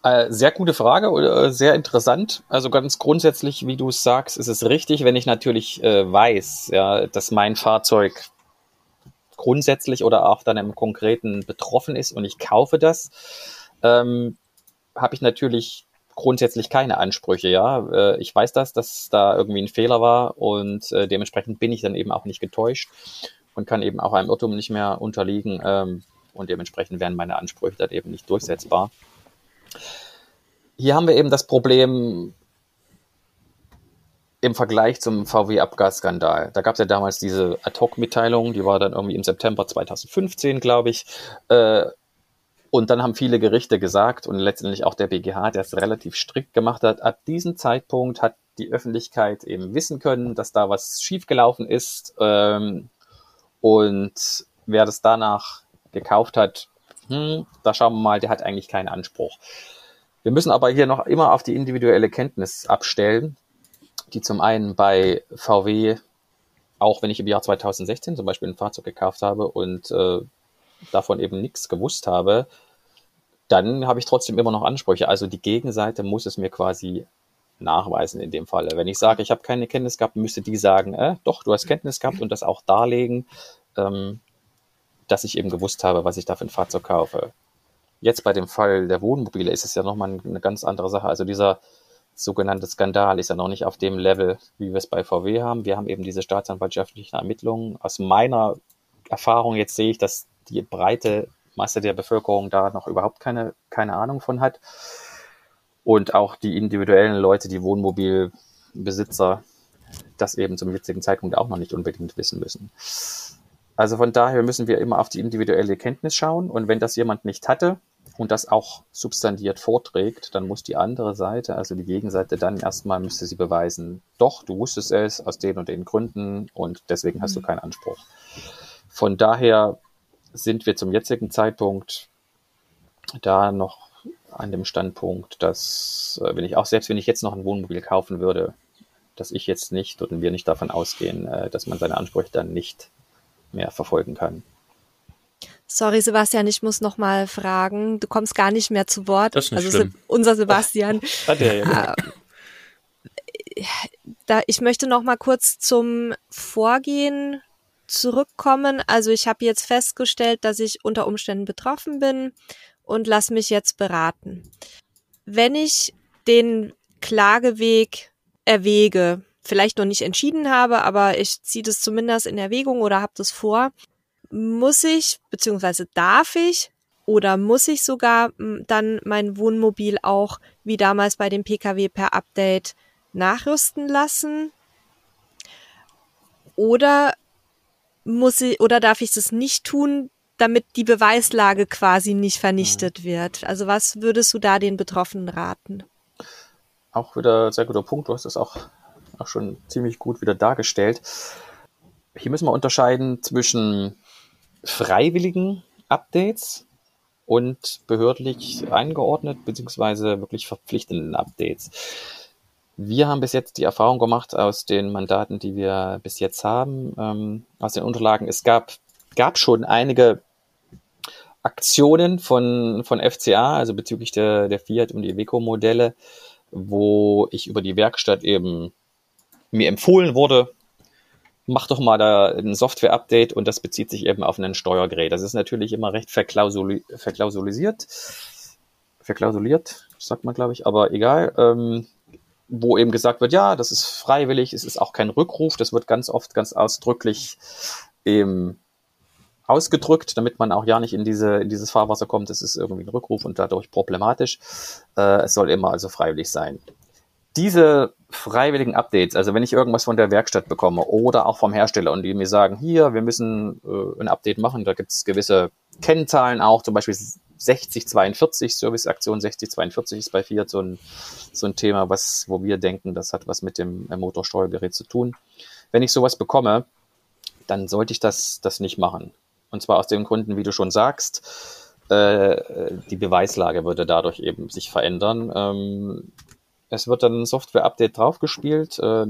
Äh, sehr gute Frage, äh, sehr interessant. Also ganz grundsätzlich, wie du es sagst, ist es richtig, wenn ich natürlich äh, weiß, ja, dass mein Fahrzeug grundsätzlich oder auch dann im Konkreten betroffen ist und ich kaufe das, ähm, habe ich natürlich grundsätzlich keine Ansprüche, ja. Äh, ich weiß das, dass da irgendwie ein Fehler war und äh, dementsprechend bin ich dann eben auch nicht getäuscht und kann eben auch einem Irrtum nicht mehr unterliegen ähm, und dementsprechend werden meine Ansprüche dann eben nicht durchsetzbar. Hier haben wir eben das Problem im Vergleich zum VW-Abgasskandal. Da gab es ja damals diese Ad-Hoc-Mitteilung, die war dann irgendwie im September 2015, glaube ich. Äh, Und dann haben viele Gerichte gesagt und letztendlich auch der BGH, der es relativ strikt gemacht hat, ab diesem Zeitpunkt hat die Öffentlichkeit eben wissen können, dass da was schiefgelaufen ist. Ähm, und wer das danach gekauft hat, hm, da schauen wir mal, der hat eigentlich keinen Anspruch. Wir müssen aber hier noch immer auf die individuelle Kenntnis abstellen, die zum einen bei VW, auch wenn ich im Jahr 2016 zum Beispiel ein Fahrzeug gekauft habe und äh, davon eben nichts gewusst habe, dann habe ich trotzdem immer noch Ansprüche. Also die Gegenseite muss es mir quasi nachweisen in dem Falle. Wenn ich sage, ich habe keine Kenntnis gehabt, müsste die sagen, äh, doch, du hast Kenntnis gehabt und das auch darlegen, ähm, dass ich eben gewusst habe, was ich da für ein Fahrzeug kaufe. Jetzt bei dem Fall der Wohnmobile ist es ja nochmal eine ganz andere Sache. Also dieser sogenannte Skandal ist ja noch nicht auf dem Level, wie wir es bei VW haben. Wir haben eben diese staatsanwaltschaftlichen Ermittlungen. Aus meiner Erfahrung jetzt sehe ich, dass die breite Masse der Bevölkerung da noch überhaupt keine, keine Ahnung von hat. Und auch die individuellen Leute, die Wohnmobilbesitzer, das eben zum jetzigen Zeitpunkt auch noch nicht unbedingt wissen müssen. Also von daher müssen wir immer auf die individuelle Kenntnis schauen. Und wenn das jemand nicht hatte und das auch substantiert vorträgt, dann muss die andere Seite, also die Gegenseite, dann erstmal müsste sie beweisen, doch, du wusstest es aus den und den Gründen und deswegen hast du mhm. keinen Anspruch. Von daher sind wir zum jetzigen Zeitpunkt da noch an dem Standpunkt, dass, äh, wenn ich auch selbst wenn ich jetzt noch ein Wohnmobil kaufen würde, dass ich jetzt nicht und wir nicht davon ausgehen, äh, dass man seine Ansprüche dann nicht mehr verfolgen kann. Sorry, Sebastian, ich muss noch mal fragen. Du kommst gar nicht mehr zu Wort. Das ist nicht also schlimm. unser Sebastian. Hat er ja. Äh, da, ich möchte noch mal kurz zum Vorgehen zurückkommen. Also ich habe jetzt festgestellt, dass ich unter Umständen betroffen bin und lass mich jetzt beraten. Wenn ich den Klageweg erwäge, vielleicht noch nicht entschieden habe, aber ich ziehe das zumindest in Erwägung oder habe das vor, muss ich beziehungsweise darf ich oder muss ich sogar dann mein Wohnmobil auch wie damals bei dem Pkw per Update nachrüsten lassen? Oder muss ich oder darf ich das nicht tun, damit die Beweislage quasi nicht vernichtet mhm. wird? Also was würdest du da den Betroffenen raten? Auch wieder sehr guter Punkt. Du hast es auch, auch schon ziemlich gut wieder dargestellt. Hier müssen wir unterscheiden zwischen freiwilligen Updates und behördlich eingeordnet beziehungsweise wirklich verpflichtenden Updates. Wir haben bis jetzt die Erfahrung gemacht aus den Mandaten, die wir bis jetzt haben, ähm, aus den Unterlagen. Es gab, gab schon einige Aktionen von, von FCA, also bezüglich der, der Fiat und die Iveco-Modelle, wo ich über die Werkstatt eben mir empfohlen wurde, mach doch mal da ein Software-Update und das bezieht sich eben auf ein Steuergerät. Das ist natürlich immer recht verklausuli verklausulisiert, verklausuliert, sagt man glaube ich, aber egal. Ähm, wo eben gesagt wird, ja, das ist freiwillig, es ist auch kein Rückruf, das wird ganz oft ganz ausdrücklich eben ausgedrückt, damit man auch ja nicht in diese in dieses Fahrwasser kommt. Das ist irgendwie ein Rückruf und dadurch problematisch. Äh, es soll immer also freiwillig sein. Diese freiwilligen Updates, also wenn ich irgendwas von der Werkstatt bekomme oder auch vom Hersteller und die mir sagen, hier, wir müssen äh, ein Update machen, da gibt es gewisse Kennzahlen auch, zum Beispiel 6042, Serviceaktion 6042 ist bei Fiat so ein, so ein Thema, was, wo wir denken, das hat was mit dem Motorsteuergerät zu tun. Wenn ich sowas bekomme, dann sollte ich das, das nicht machen. Und zwar aus den Gründen, wie du schon sagst, äh, die Beweislage würde dadurch eben sich verändern. Ähm, es wird dann ein Software-Update draufgespielt, äh,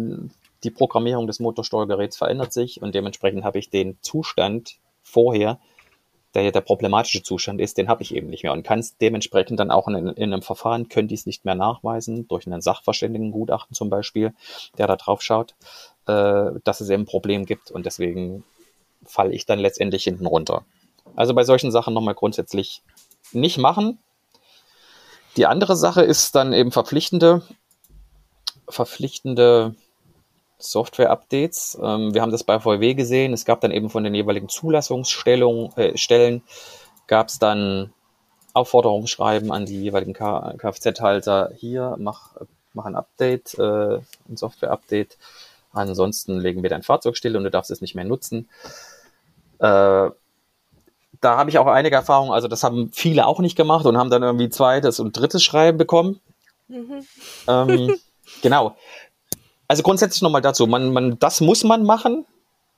die Programmierung des Motorsteuergeräts verändert sich und dementsprechend habe ich den Zustand vorher der ja der problematische Zustand ist, den habe ich eben nicht mehr und kann es dementsprechend dann auch in, in einem Verfahren, könnte ich es nicht mehr nachweisen, durch einen Sachverständigengutachten zum Beispiel, der da drauf schaut, äh, dass es eben ein Problem gibt und deswegen falle ich dann letztendlich hinten runter. Also bei solchen Sachen nochmal grundsätzlich nicht machen. Die andere Sache ist dann eben verpflichtende, verpflichtende Software-Updates. Ähm, wir haben das bei VW gesehen. Es gab dann eben von den jeweiligen Zulassungsstellen äh, Stellen, gab es dann Aufforderungsschreiben an die jeweiligen Kfz-Halter. Hier, mach, mach ein Update, äh, ein Software-Update. Ansonsten legen wir dein Fahrzeug still und du darfst es nicht mehr nutzen. Äh, da habe ich auch einige Erfahrungen. Also das haben viele auch nicht gemacht und haben dann irgendwie zweites und drittes Schreiben bekommen. Mhm. Ähm, genau. Also grundsätzlich nochmal dazu, man, man, das muss man machen.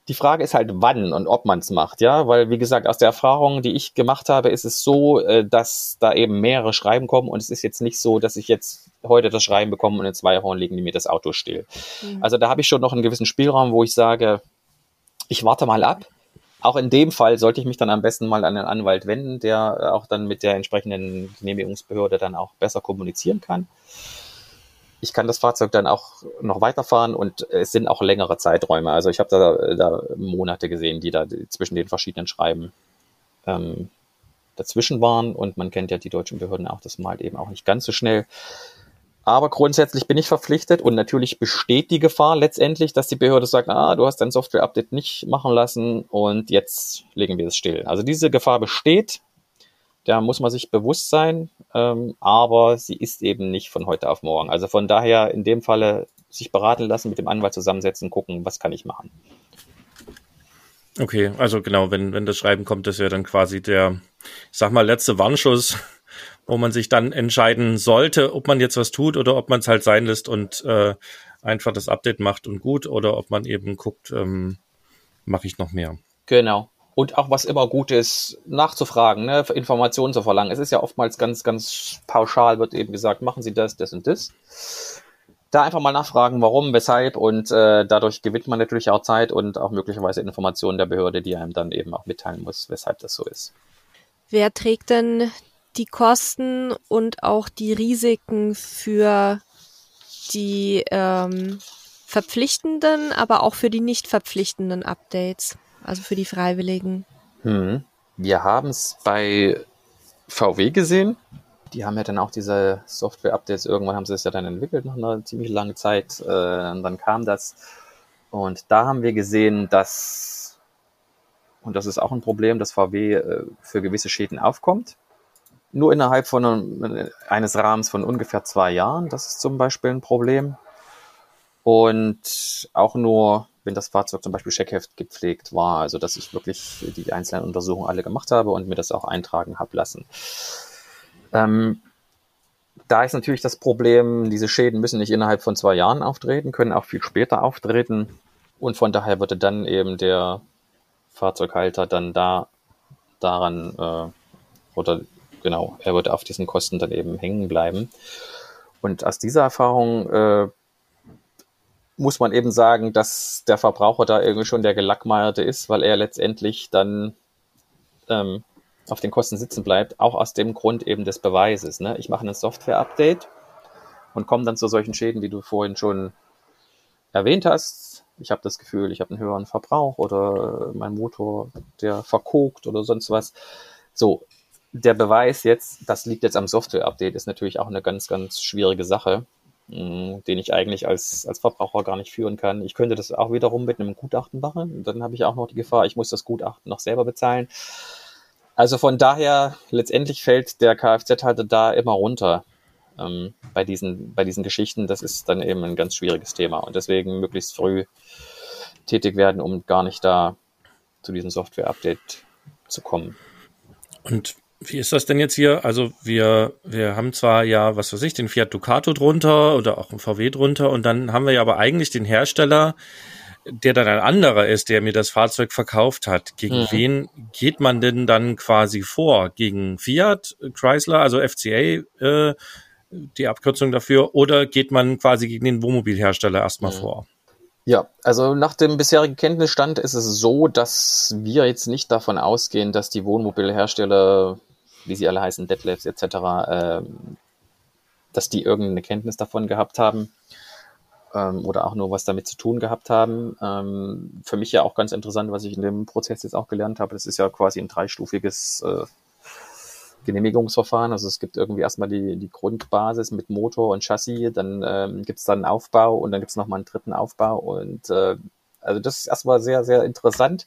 Die Frage ist halt, wann und ob man es macht, ja, weil wie gesagt, aus der Erfahrung, die ich gemacht habe, ist es so, äh, dass da eben mehrere Schreiben kommen und es ist jetzt nicht so, dass ich jetzt heute das Schreiben bekomme und in zwei Wochen legen die mir das Auto still. Mhm. Also da habe ich schon noch einen gewissen Spielraum, wo ich sage, ich warte mal ab. Auch in dem Fall sollte ich mich dann am besten mal an einen Anwalt wenden, der auch dann mit der entsprechenden Genehmigungsbehörde dann auch besser kommunizieren kann ich kann das Fahrzeug dann auch noch weiterfahren und es sind auch längere Zeiträume. Also ich habe da, da Monate gesehen, die da zwischen den verschiedenen Schreiben ähm, dazwischen waren und man kennt ja die deutschen Behörden auch, das malt eben auch nicht ganz so schnell. Aber grundsätzlich bin ich verpflichtet und natürlich besteht die Gefahr letztendlich, dass die Behörde sagt, ah, du hast dein Software-Update nicht machen lassen und jetzt legen wir es still. Also diese Gefahr besteht da muss man sich bewusst sein, ähm, aber sie ist eben nicht von heute auf morgen. Also von daher in dem Falle sich beraten lassen, mit dem Anwalt zusammensetzen, gucken, was kann ich machen. Okay, also genau, wenn, wenn das Schreiben kommt, das wäre dann quasi der, ich sag mal, letzte Warnschuss, wo man sich dann entscheiden sollte, ob man jetzt was tut oder ob man es halt sein lässt und äh, einfach das Update macht und gut oder ob man eben guckt, ähm, mache ich noch mehr. Genau und auch was immer gut ist, nachzufragen, ne, Informationen zu verlangen. Es ist ja oftmals ganz, ganz pauschal, wird eben gesagt, machen Sie das, das und das. Da einfach mal nachfragen, warum, weshalb und äh, dadurch gewinnt man natürlich auch Zeit und auch möglicherweise Informationen der Behörde, die einem dann eben auch mitteilen muss, weshalb das so ist. Wer trägt denn die Kosten und auch die Risiken für die ähm, verpflichtenden, aber auch für die nicht verpflichtenden Updates? Also für die Freiwilligen. Hm. Wir haben es bei VW gesehen. Die haben ja dann auch diese Software-Updates, irgendwann haben sie es ja dann entwickelt, nach einer ziemlich langen Zeit. Äh, und dann kam das. Und da haben wir gesehen, dass, und das ist auch ein Problem, dass VW äh, für gewisse Schäden aufkommt. Nur innerhalb von einem, eines Rahmens von ungefähr zwei Jahren. Das ist zum Beispiel ein Problem. Und auch nur wenn das Fahrzeug zum Beispiel Scheckheft gepflegt war, also dass ich wirklich die einzelnen Untersuchungen alle gemacht habe und mir das auch eintragen habe lassen. Ähm, da ist natürlich das Problem, diese Schäden müssen nicht innerhalb von zwei Jahren auftreten, können auch viel später auftreten. Und von daher würde dann eben der Fahrzeughalter dann da daran äh, oder genau, er würde auf diesen Kosten dann eben hängen bleiben. Und aus dieser Erfahrung äh, muss man eben sagen, dass der Verbraucher da irgendwie schon der Gelackmeierte ist, weil er letztendlich dann ähm, auf den Kosten sitzen bleibt, auch aus dem Grund eben des Beweises. Ne? Ich mache ein Software-Update und komme dann zu solchen Schäden, wie du vorhin schon erwähnt hast. Ich habe das Gefühl, ich habe einen höheren Verbrauch oder mein Motor, der verkokt oder sonst was. So, der Beweis jetzt, das liegt jetzt am Software-Update, ist natürlich auch eine ganz, ganz schwierige Sache. Mm, den ich eigentlich als, als Verbraucher gar nicht führen kann. Ich könnte das auch wiederum mit einem Gutachten machen. Dann habe ich auch noch die Gefahr, ich muss das Gutachten noch selber bezahlen. Also von daher, letztendlich fällt der Kfz-Halter da immer runter ähm, bei, diesen, bei diesen Geschichten. Das ist dann eben ein ganz schwieriges Thema. Und deswegen möglichst früh tätig werden, um gar nicht da zu diesem Software-Update zu kommen. Und wie ist das denn jetzt hier? Also wir, wir haben zwar ja, was weiß ich, den Fiat Ducato drunter oder auch ein VW drunter und dann haben wir ja aber eigentlich den Hersteller, der dann ein anderer ist, der mir das Fahrzeug verkauft hat. Gegen mhm. wen geht man denn dann quasi vor? Gegen Fiat, Chrysler, also FCA, äh, die Abkürzung dafür, oder geht man quasi gegen den Wohnmobilhersteller erstmal mhm. vor? Ja, also nach dem bisherigen Kenntnisstand ist es so, dass wir jetzt nicht davon ausgehen, dass die Wohnmobilhersteller wie sie alle heißen, Deadlifts etc., ähm, dass die irgendeine Kenntnis davon gehabt haben ähm, oder auch nur was damit zu tun gehabt haben. Ähm, für mich ja auch ganz interessant, was ich in dem Prozess jetzt auch gelernt habe, das ist ja quasi ein dreistufiges äh, Genehmigungsverfahren. Also es gibt irgendwie erstmal die, die Grundbasis mit Motor und Chassis, dann ähm, gibt es dann einen Aufbau und dann gibt es nochmal einen dritten Aufbau. Und äh, also das ist erstmal sehr, sehr interessant.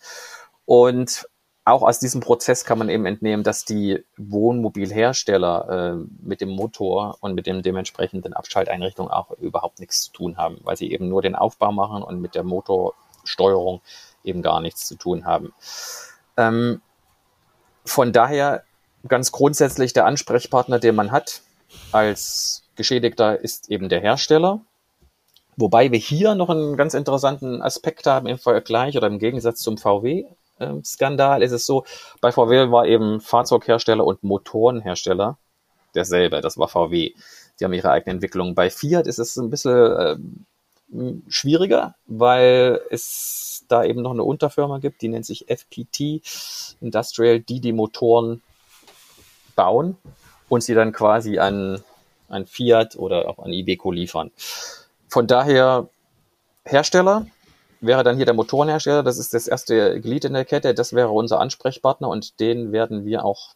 Und auch aus diesem Prozess kann man eben entnehmen, dass die Wohnmobilhersteller äh, mit dem Motor und mit dem dementsprechenden Abschalteinrichtung auch überhaupt nichts zu tun haben, weil sie eben nur den Aufbau machen und mit der Motorsteuerung eben gar nichts zu tun haben. Ähm, von daher ganz grundsätzlich der Ansprechpartner, den man hat als Geschädigter, ist eben der Hersteller. Wobei wir hier noch einen ganz interessanten Aspekt haben im Vergleich oder im Gegensatz zum VW-Skandal ist es so, bei VW war eben Fahrzeughersteller und Motorenhersteller derselbe, das war VW. Die haben ihre eigene Entwicklung. Bei Fiat ist es ein bisschen äh, schwieriger, weil es da eben noch eine Unterfirma gibt, die nennt sich FPT Industrial, die die Motoren bauen und sie dann quasi an, an Fiat oder auch an Iveco liefern. Von daher Hersteller wäre dann hier der Motorenhersteller. Das ist das erste Glied in der Kette. Das wäre unser Ansprechpartner und den werden wir auch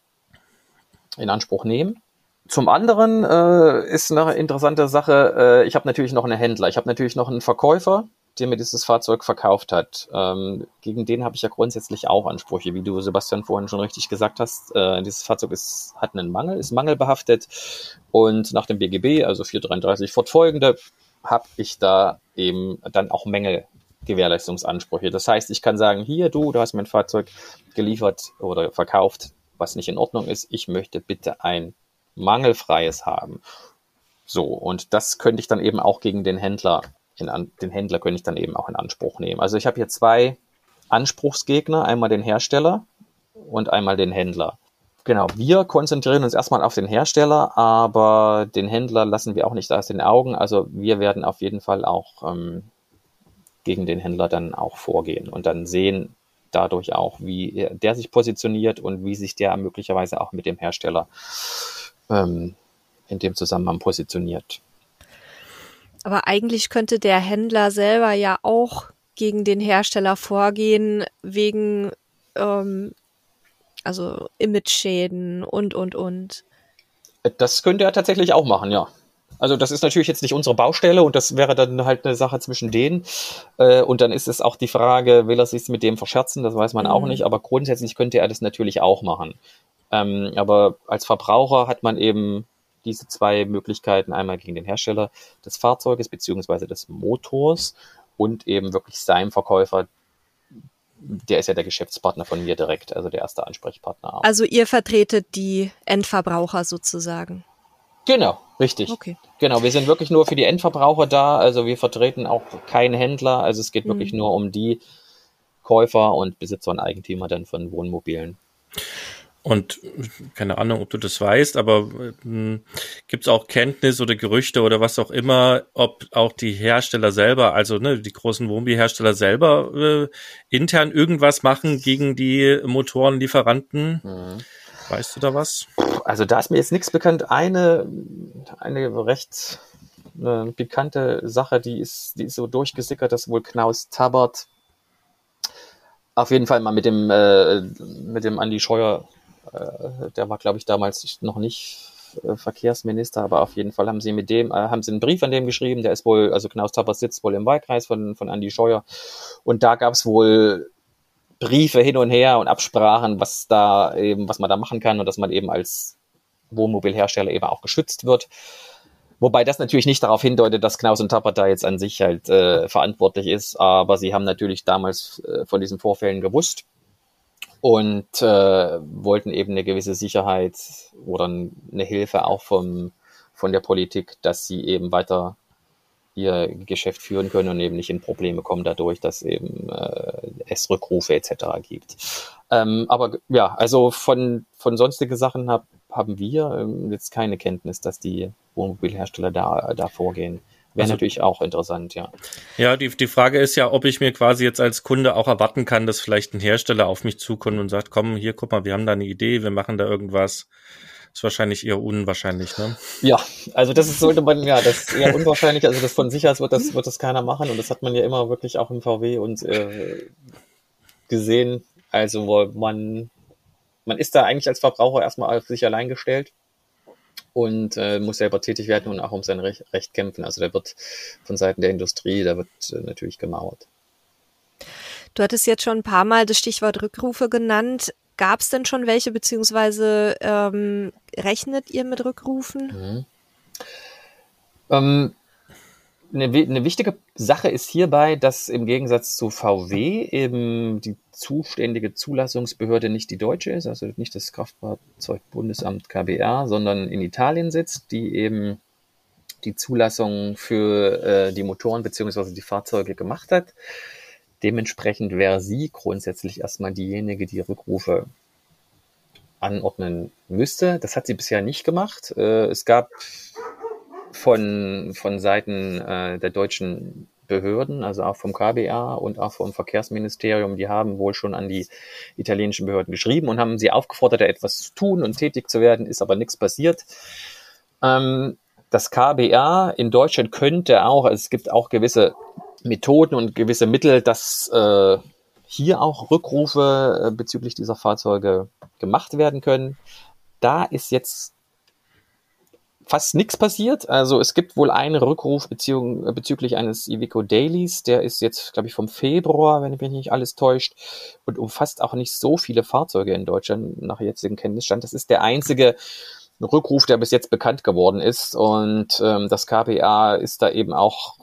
in Anspruch nehmen. Zum anderen äh, ist eine interessante Sache, äh, ich habe natürlich noch einen Händler, ich habe natürlich noch einen Verkäufer, der mir dieses Fahrzeug verkauft hat. Ähm, gegen den habe ich ja grundsätzlich auch Ansprüche, wie du, Sebastian, vorhin schon richtig gesagt hast. Äh, dieses Fahrzeug ist, hat einen Mangel, ist mangelbehaftet und nach dem BGB, also 433 fortfolgende, habe ich da eben dann auch Mängelgewährleistungsansprüche. Das heißt, ich kann sagen, hier, du, du hast mein Fahrzeug geliefert oder verkauft, was nicht in Ordnung ist. Ich möchte bitte ein mangelfreies haben. So, und das könnte ich dann eben auch gegen den Händler, in, den Händler könnte ich dann eben auch in Anspruch nehmen. Also ich habe hier zwei Anspruchsgegner, einmal den Hersteller und einmal den Händler. Genau, wir konzentrieren uns erstmal auf den Hersteller, aber den Händler lassen wir auch nicht aus den Augen. Also wir werden auf jeden Fall auch ähm, gegen den Händler dann auch vorgehen und dann sehen dadurch auch, wie der sich positioniert und wie sich der möglicherweise auch mit dem Hersteller ähm, in dem Zusammenhang positioniert. Aber eigentlich könnte der Händler selber ja auch gegen den Hersteller vorgehen, wegen ähm, also Image-Schäden und, und, und. Das könnte er tatsächlich auch machen, ja. Also das ist natürlich jetzt nicht unsere Baustelle und das wäre dann halt eine Sache zwischen denen. Äh, und dann ist es auch die Frage, will er sich mit dem verscherzen? Das weiß man mhm. auch nicht. Aber grundsätzlich könnte er das natürlich auch machen. Ähm, aber als Verbraucher hat man eben diese zwei Möglichkeiten, einmal gegen den Hersteller des Fahrzeuges beziehungsweise des Motors und eben wirklich seinem Verkäufer, der ist ja der Geschäftspartner von mir direkt, also der erste Ansprechpartner. Auch. Also ihr vertretet die Endverbraucher sozusagen. Genau, richtig. Okay. Genau, wir sind wirklich nur für die Endverbraucher da, also wir vertreten auch keinen Händler, also es geht mhm. wirklich nur um die Käufer und Besitzer und Eigentümer dann von Wohnmobilen. Und keine Ahnung, ob du das weißt, aber äh, gibt es auch Kenntnis oder Gerüchte oder was auch immer, ob auch die Hersteller selber, also ne, die großen Wohnmobilhersteller selber äh, intern irgendwas machen gegen die Motorenlieferanten? Mhm. Weißt du da was? Also da ist mir jetzt nichts bekannt. Eine, eine recht eine pikante Sache, die ist, die ist so durchgesickert, dass wohl Knaus Tabbert auf jeden Fall mal mit dem, äh, mit dem Andi Scheuer äh, der war, glaube ich, damals noch nicht äh, Verkehrsminister, aber auf jeden Fall haben sie mit dem, äh, haben sie einen Brief an dem geschrieben, der ist wohl, also Knaus Tappers sitzt wohl im Wahlkreis von, von Andi Scheuer und da gab es wohl Briefe hin und her und Absprachen, was da eben, was man da machen kann und dass man eben als Wohnmobilhersteller eben auch geschützt wird. Wobei das natürlich nicht darauf hindeutet, dass Knaus und Tappert da jetzt an sich halt äh, verantwortlich ist, aber sie haben natürlich damals äh, von diesen Vorfällen gewusst und äh, wollten eben eine gewisse Sicherheit oder eine Hilfe auch vom, von der Politik, dass sie eben weiter ihr Geschäft führen können und eben nicht in Probleme kommen dadurch, dass eben äh, es Rückrufe etc. gibt. Ähm, aber ja, also von, von sonstigen Sachen hab, haben wir ähm, jetzt keine Kenntnis, dass die Wohnmobilhersteller da, da vorgehen. Wäre also, natürlich auch interessant, ja. Ja, die, die Frage ist ja, ob ich mir quasi jetzt als Kunde auch erwarten kann, dass vielleicht ein Hersteller auf mich zukommt und sagt, komm, hier, guck mal, wir haben da eine Idee, wir machen da irgendwas. Ist wahrscheinlich eher unwahrscheinlich, ne? Ja, also das ist, sollte man, ja, das ist eher unwahrscheinlich. Also das von sich aus wird das, wird das keiner machen und das hat man ja immer wirklich auch im VW und äh, gesehen. Also man, man ist da eigentlich als Verbraucher erstmal auf sich allein gestellt und äh, muss selber tätig werden und auch um sein Recht, Recht kämpfen. Also da wird von Seiten der Industrie, da wird äh, natürlich gemauert. Du hattest jetzt schon ein paar Mal das Stichwort Rückrufe genannt. Gab es denn schon welche, beziehungsweise ähm, rechnet ihr mit Rückrufen? Mhm. Ähm, eine, eine wichtige Sache ist hierbei, dass im Gegensatz zu VW eben die zuständige Zulassungsbehörde nicht die deutsche ist, also nicht das Kraftfahrzeugbundesamt KBR, sondern in Italien sitzt, die eben die Zulassung für äh, die Motoren beziehungsweise die Fahrzeuge gemacht hat. Dementsprechend wäre sie grundsätzlich erstmal diejenige, die Rückrufe anordnen müsste. Das hat sie bisher nicht gemacht. Äh, es gab von, von Seiten äh, der deutschen Behörden, also auch vom KBA und auch vom Verkehrsministerium, die haben wohl schon an die italienischen Behörden geschrieben und haben sie aufgefordert, da etwas zu tun und tätig zu werden, ist aber nichts passiert. Ähm, das KBA in Deutschland könnte auch, es gibt auch gewisse Methoden und gewisse Mittel, dass äh, hier auch Rückrufe äh, bezüglich dieser Fahrzeuge gemacht werden können. Da ist jetzt fast nichts passiert. Also es gibt wohl einen Rückruf bezü bezüglich eines Iveco Dailies. Der ist jetzt, glaube ich, vom Februar, wenn mich nicht alles täuscht, und umfasst auch nicht so viele Fahrzeuge in Deutschland nach jetzigem Kenntnisstand. Das ist der einzige Rückruf, der bis jetzt bekannt geworden ist. Und ähm, das KPA ist da eben auch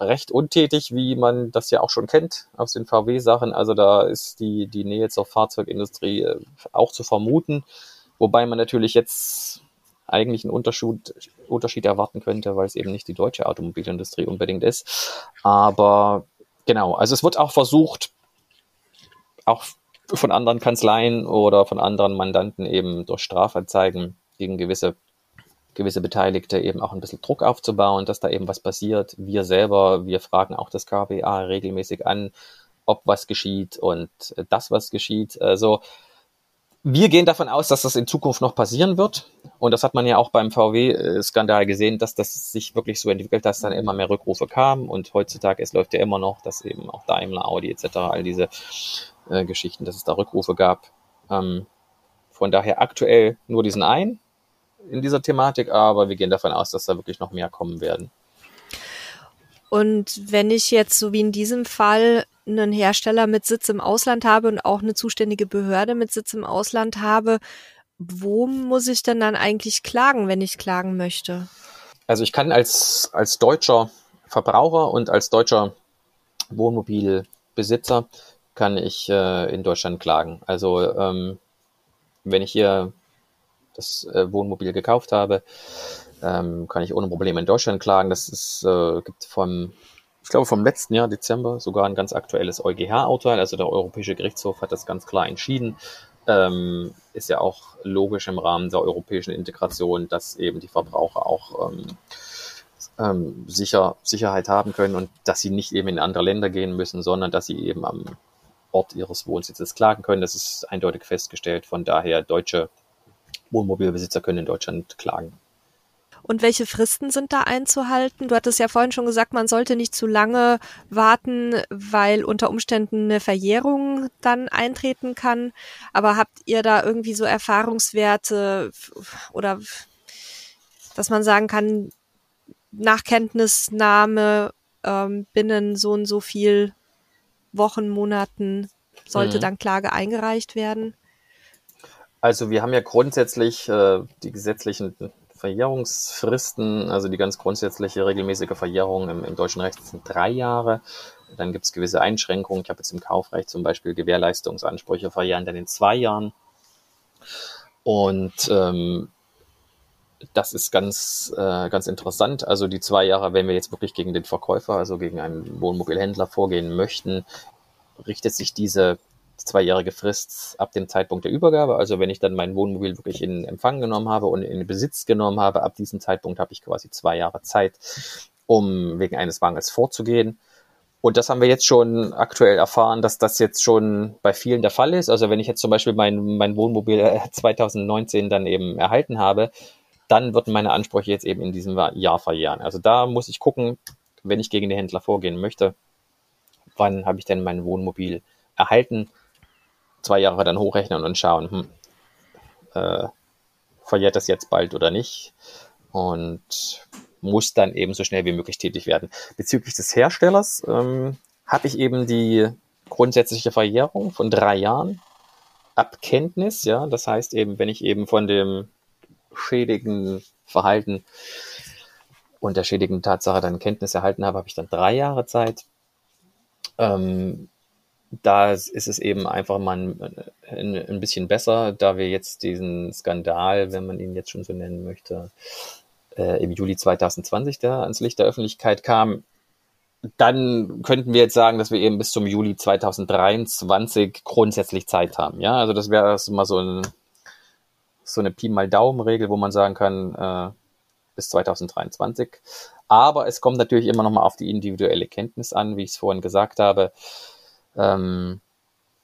recht untätig, wie man das ja auch schon kennt aus den VW-Sachen. Also da ist die, die Nähe zur Fahrzeugindustrie äh, auch zu vermuten. Wobei man natürlich jetzt eigentlich einen Unterschied, Unterschied erwarten könnte, weil es eben nicht die deutsche Automobilindustrie unbedingt ist. Aber genau, also es wird auch versucht, auch von anderen Kanzleien oder von anderen Mandanten eben durch Strafanzeigen gegen gewisse gewisse Beteiligte eben auch ein bisschen Druck aufzubauen, dass da eben was passiert. Wir selber, wir fragen auch das KBA regelmäßig an, ob was geschieht und das, was geschieht. Also wir gehen davon aus, dass das in Zukunft noch passieren wird. Und das hat man ja auch beim VW-Skandal gesehen, dass das sich wirklich so entwickelt, dass dann immer mehr Rückrufe kamen. Und heutzutage, es läuft ja immer noch, dass eben auch Daimler, Audi etc., all diese äh, Geschichten, dass es da Rückrufe gab. Ähm, von daher aktuell nur diesen einen in dieser Thematik, aber wir gehen davon aus, dass da wirklich noch mehr kommen werden. Und wenn ich jetzt so wie in diesem Fall einen Hersteller mit Sitz im Ausland habe und auch eine zuständige Behörde mit Sitz im Ausland habe, wo muss ich denn dann eigentlich klagen, wenn ich klagen möchte? Also ich kann als, als deutscher Verbraucher und als deutscher Wohnmobilbesitzer kann ich äh, in Deutschland klagen. Also ähm, wenn ich hier das äh, Wohnmobil gekauft habe, ähm, kann ich ohne Probleme in Deutschland klagen. Das ist, äh, gibt vom ich glaube, vom letzten Jahr, Dezember, sogar ein ganz aktuelles EuGH-Urteil. Also der Europäische Gerichtshof hat das ganz klar entschieden. Ähm, ist ja auch logisch im Rahmen der europäischen Integration, dass eben die Verbraucher auch ähm, ähm, sicher, Sicherheit haben können und dass sie nicht eben in andere Länder gehen müssen, sondern dass sie eben am Ort ihres Wohnsitzes klagen können. Das ist eindeutig festgestellt. Von daher, deutsche Wohnmobilbesitzer können in Deutschland klagen. Und welche Fristen sind da einzuhalten? Du hattest ja vorhin schon gesagt, man sollte nicht zu lange warten, weil unter Umständen eine Verjährung dann eintreten kann. Aber habt ihr da irgendwie so Erfahrungswerte oder dass man sagen kann, nach Kenntnisnahme ähm, binnen so und so viel Wochen, Monaten sollte mhm. dann Klage eingereicht werden? Also wir haben ja grundsätzlich äh, die gesetzlichen Verjährungsfristen, also die ganz grundsätzliche regelmäßige Verjährung im, im deutschen Recht sind drei Jahre. Dann gibt es gewisse Einschränkungen. Ich habe jetzt im Kaufrecht zum Beispiel Gewährleistungsansprüche verjähren dann in zwei Jahren. Und ähm, das ist ganz, äh, ganz interessant. Also die zwei Jahre, wenn wir jetzt wirklich gegen den Verkäufer, also gegen einen Wohnmobilhändler vorgehen möchten, richtet sich diese zweijährige Frist ab dem Zeitpunkt der Übergabe. Also wenn ich dann mein Wohnmobil wirklich in Empfang genommen habe und in Besitz genommen habe, ab diesem Zeitpunkt habe ich quasi zwei Jahre Zeit, um wegen eines Mangels vorzugehen. Und das haben wir jetzt schon aktuell erfahren, dass das jetzt schon bei vielen der Fall ist. Also wenn ich jetzt zum Beispiel mein, mein Wohnmobil 2019 dann eben erhalten habe, dann würden meine Ansprüche jetzt eben in diesem Jahr verjähren. Also da muss ich gucken, wenn ich gegen den Händler vorgehen möchte, wann habe ich denn mein Wohnmobil erhalten? Zwei Jahre dann hochrechnen und schauen, hm, äh, verjährt das jetzt bald oder nicht und muss dann eben so schnell wie möglich tätig werden. Bezüglich des Herstellers ähm, habe ich eben die grundsätzliche Verjährung von drei Jahren ab Kenntnis, ja, das heißt eben, wenn ich eben von dem schädigen Verhalten und der schädigenden Tatsache dann Kenntnis erhalten habe, habe ich dann drei Jahre Zeit. Ähm, da ist es eben einfach mal ein, ein, bisschen besser, da wir jetzt diesen Skandal, wenn man ihn jetzt schon so nennen möchte, äh, im Juli 2020 da ans Licht der Öffentlichkeit kam, dann könnten wir jetzt sagen, dass wir eben bis zum Juli 2023 grundsätzlich Zeit haben. Ja, also das wäre mal so, ein, so eine Pi mal Daumen-Regel, wo man sagen kann, äh, bis 2023. Aber es kommt natürlich immer noch mal auf die individuelle Kenntnis an, wie ich es vorhin gesagt habe. Ähm,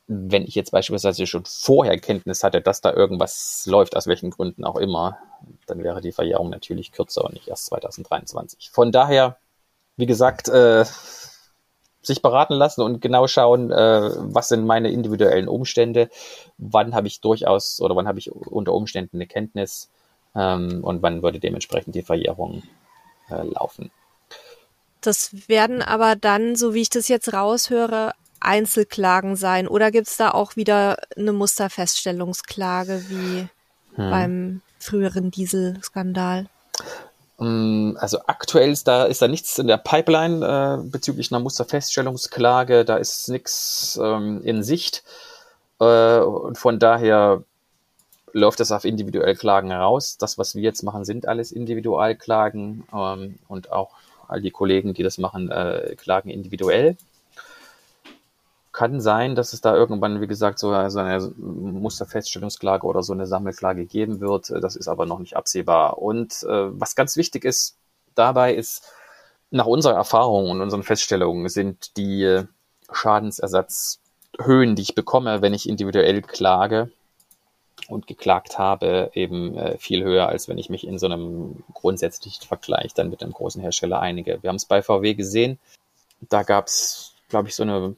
wenn ich jetzt beispielsweise schon vorher Kenntnis hatte, dass da irgendwas läuft, aus welchen Gründen auch immer, dann wäre die Verjährung natürlich kürzer und nicht erst 2023. Von daher, wie gesagt, äh, sich beraten lassen und genau schauen, äh, was sind meine individuellen Umstände, wann habe ich durchaus oder wann habe ich unter Umständen eine Kenntnis ähm, und wann würde dementsprechend die Verjährung äh, laufen. Das werden aber dann, so wie ich das jetzt raushöre, Einzelklagen sein? Oder gibt es da auch wieder eine Musterfeststellungsklage wie hm. beim früheren Dieselskandal? Ähm, also aktuell ist da, ist da nichts in der Pipeline äh, bezüglich einer Musterfeststellungsklage. Da ist nichts ähm, in Sicht. Äh, und von daher läuft das auf individuelle Klagen heraus. Das, was wir jetzt machen, sind alles Individualklagen ähm, und auch all die Kollegen, die das machen, äh, klagen individuell kann sein, dass es da irgendwann, wie gesagt, so, eine Musterfeststellungsklage oder so eine Sammelklage geben wird. Das ist aber noch nicht absehbar. Und äh, was ganz wichtig ist dabei ist, nach unserer Erfahrung und unseren Feststellungen sind die Schadensersatzhöhen, die ich bekomme, wenn ich individuell klage und geklagt habe, eben äh, viel höher, als wenn ich mich in so einem grundsätzlichen Vergleich dann mit einem großen Hersteller einige. Wir haben es bei VW gesehen. Da gab es, glaube ich, so eine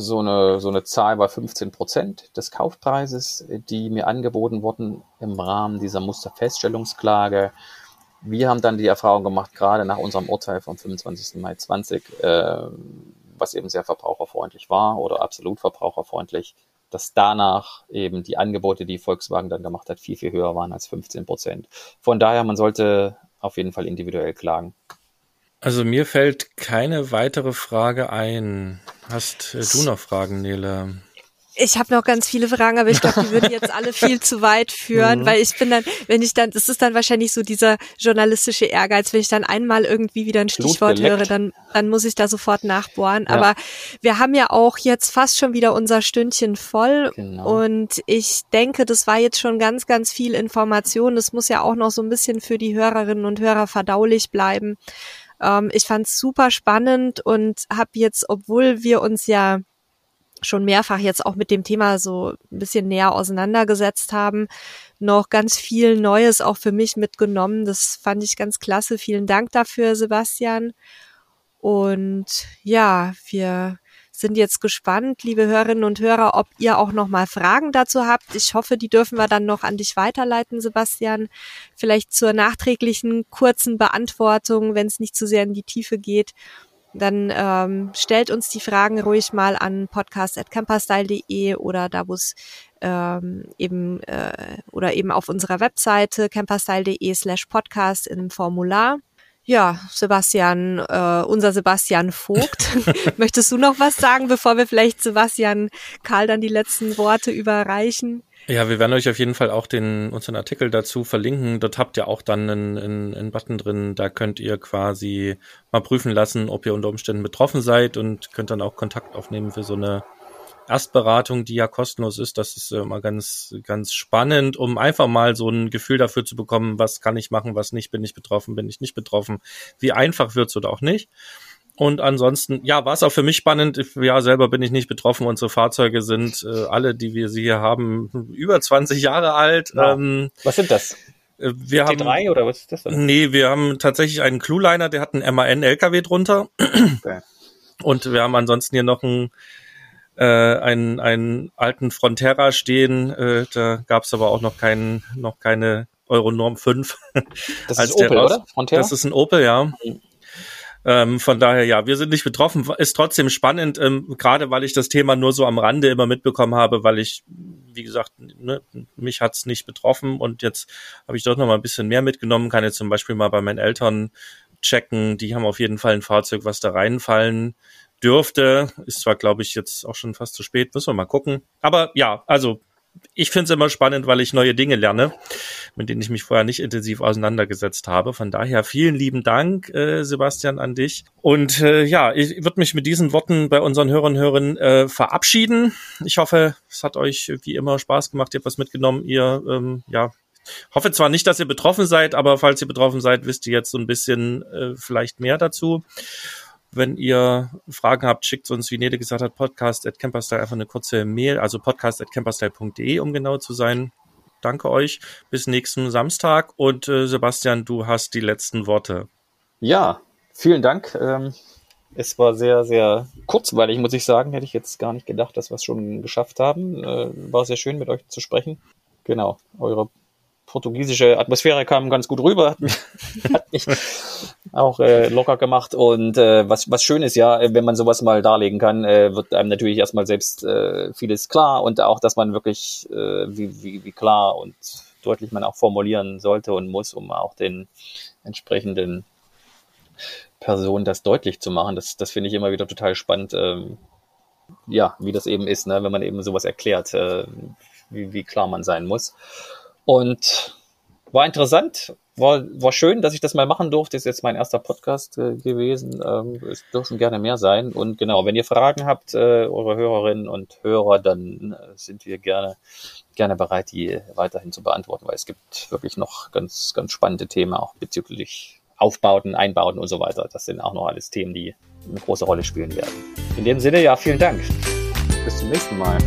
so eine, so eine Zahl war 15 Prozent des Kaufpreises, die mir angeboten wurden im Rahmen dieser Musterfeststellungsklage. Wir haben dann die Erfahrung gemacht, gerade nach unserem Urteil vom 25. Mai 20, äh, was eben sehr verbraucherfreundlich war oder absolut verbraucherfreundlich, dass danach eben die Angebote, die Volkswagen dann gemacht hat, viel, viel höher waren als 15 Prozent. Von daher, man sollte auf jeden Fall individuell klagen. Also mir fällt keine weitere Frage ein. Hast äh, du noch Fragen, Nele? Ich habe noch ganz viele Fragen, aber ich glaube, die würden jetzt alle viel zu weit führen, mhm. weil ich bin dann, wenn ich dann, das ist dann wahrscheinlich so dieser journalistische Ehrgeiz, wenn ich dann einmal irgendwie wieder ein Stichwort höre, dann, dann muss ich da sofort nachbohren. Ja. Aber wir haben ja auch jetzt fast schon wieder unser Stündchen voll genau. und ich denke, das war jetzt schon ganz, ganz viel Information. Das muss ja auch noch so ein bisschen für die Hörerinnen und Hörer verdaulich bleiben. Ähm, ich fand es super spannend und habe jetzt, obwohl wir uns ja schon mehrfach jetzt auch mit dem Thema so ein bisschen näher auseinandergesetzt haben, noch ganz viel Neues auch für mich mitgenommen. Das fand ich ganz klasse. Vielen Dank dafür, Sebastian. Und ja, wir sind jetzt gespannt, liebe Hörerinnen und Hörer, ob ihr auch noch mal Fragen dazu habt. Ich hoffe, die dürfen wir dann noch an dich weiterleiten, Sebastian. Vielleicht zur nachträglichen kurzen Beantwortung, wenn es nicht zu sehr in die Tiefe geht. Dann ähm, stellt uns die Fragen ruhig mal an podcast.camperstyle.de oder da wo es ähm, eben äh, oder eben auf unserer Webseite camperstyle.de slash podcast im Formular. Ja, Sebastian, äh, unser Sebastian Vogt. Möchtest du noch was sagen, bevor wir vielleicht Sebastian Karl dann die letzten Worte überreichen? Ja, wir werden euch auf jeden Fall auch den, unseren Artikel dazu verlinken. Dort habt ihr auch dann einen, einen, einen Button drin. Da könnt ihr quasi mal prüfen lassen, ob ihr unter Umständen betroffen seid und könnt dann auch Kontakt aufnehmen für so eine Erstberatung, die ja kostenlos ist, das ist immer ganz, ganz spannend, um einfach mal so ein Gefühl dafür zu bekommen, was kann ich machen, was nicht, bin ich betroffen, bin ich nicht betroffen, wie einfach wird's oder auch nicht. Und ansonsten, ja, war es auch für mich spannend. Ja, selber bin ich nicht betroffen. Unsere Fahrzeuge sind äh, alle, die wir sie hier haben, über 20 Jahre alt. Wow. Ähm, was sind das? Äh, wir T3 haben, oder was ist das denn? Nee, wir haben tatsächlich einen Clueliner, der hat einen MAN-LKW drunter. Okay. Und wir haben ansonsten hier noch einen äh, einen, einen alten Frontera stehen. Äh, da gab es aber auch noch keinen, noch keine Euronorm 5. Das ist Opel, raus, oder? Frontera? Das ist ein Opel, ja. Mhm. Ähm, von daher, ja, wir sind nicht betroffen. Ist trotzdem spannend, ähm, gerade weil ich das Thema nur so am Rande immer mitbekommen habe, weil ich, wie gesagt, ne, mich hat's nicht betroffen und jetzt habe ich doch noch mal ein bisschen mehr mitgenommen. Kann jetzt zum Beispiel mal bei meinen Eltern checken. Die haben auf jeden Fall ein Fahrzeug, was da reinfallen dürfte. Ist zwar, glaube ich, jetzt auch schon fast zu spät, müssen wir mal gucken. Aber ja, also ich finde es immer spannend, weil ich neue Dinge lerne, mit denen ich mich vorher nicht intensiv auseinandergesetzt habe. Von daher vielen lieben Dank, äh, Sebastian, an dich. Und äh, ja, ich würde mich mit diesen Worten bei unseren Hörern und Hörern äh, verabschieden. Ich hoffe, es hat euch wie immer Spaß gemacht. Ihr habt was mitgenommen. Ihr ähm, ja, hoffe zwar nicht, dass ihr betroffen seid, aber falls ihr betroffen seid, wisst ihr jetzt so ein bisschen äh, vielleicht mehr dazu. Wenn ihr Fragen habt, schickt uns, wie Nede gesagt hat, podcast at camperstyle einfach eine kurze Mail, also podcast at camperstyle.de, um genau zu sein. Danke euch. Bis nächsten Samstag. Und äh, Sebastian, du hast die letzten Worte. Ja, vielen Dank. Ähm, es war sehr, sehr kurzweilig, muss ich sagen. Hätte ich jetzt gar nicht gedacht, dass wir es schon geschafft haben. Äh, war sehr schön, mit euch zu sprechen. Genau, eure portugiesische Atmosphäre kam ganz gut rüber, hat mich, hat mich auch äh, locker gemacht. Und äh, was, was schön ist ja, wenn man sowas mal darlegen kann, äh, wird einem natürlich erstmal selbst äh, vieles klar und auch, dass man wirklich, äh, wie, wie, wie klar und deutlich man auch formulieren sollte und muss, um auch den entsprechenden Personen das deutlich zu machen. Das, das finde ich immer wieder total spannend, ähm, ja, wie das eben ist, ne, wenn man eben sowas erklärt, äh, wie, wie klar man sein muss. Und war interessant, war, war schön, dass ich das mal machen durfte. Ist jetzt mein erster Podcast äh, gewesen. Ähm, es dürfen gerne mehr sein. Und genau, wenn ihr Fragen habt, äh, eure Hörerinnen und Hörer, dann äh, sind wir gerne, gerne bereit, die weiterhin zu beantworten, weil es gibt wirklich noch ganz, ganz spannende Themen, auch bezüglich Aufbauten, Einbauten und so weiter. Das sind auch noch alles Themen, die eine große Rolle spielen werden. In dem Sinne, ja, vielen Dank. Bis zum nächsten Mal.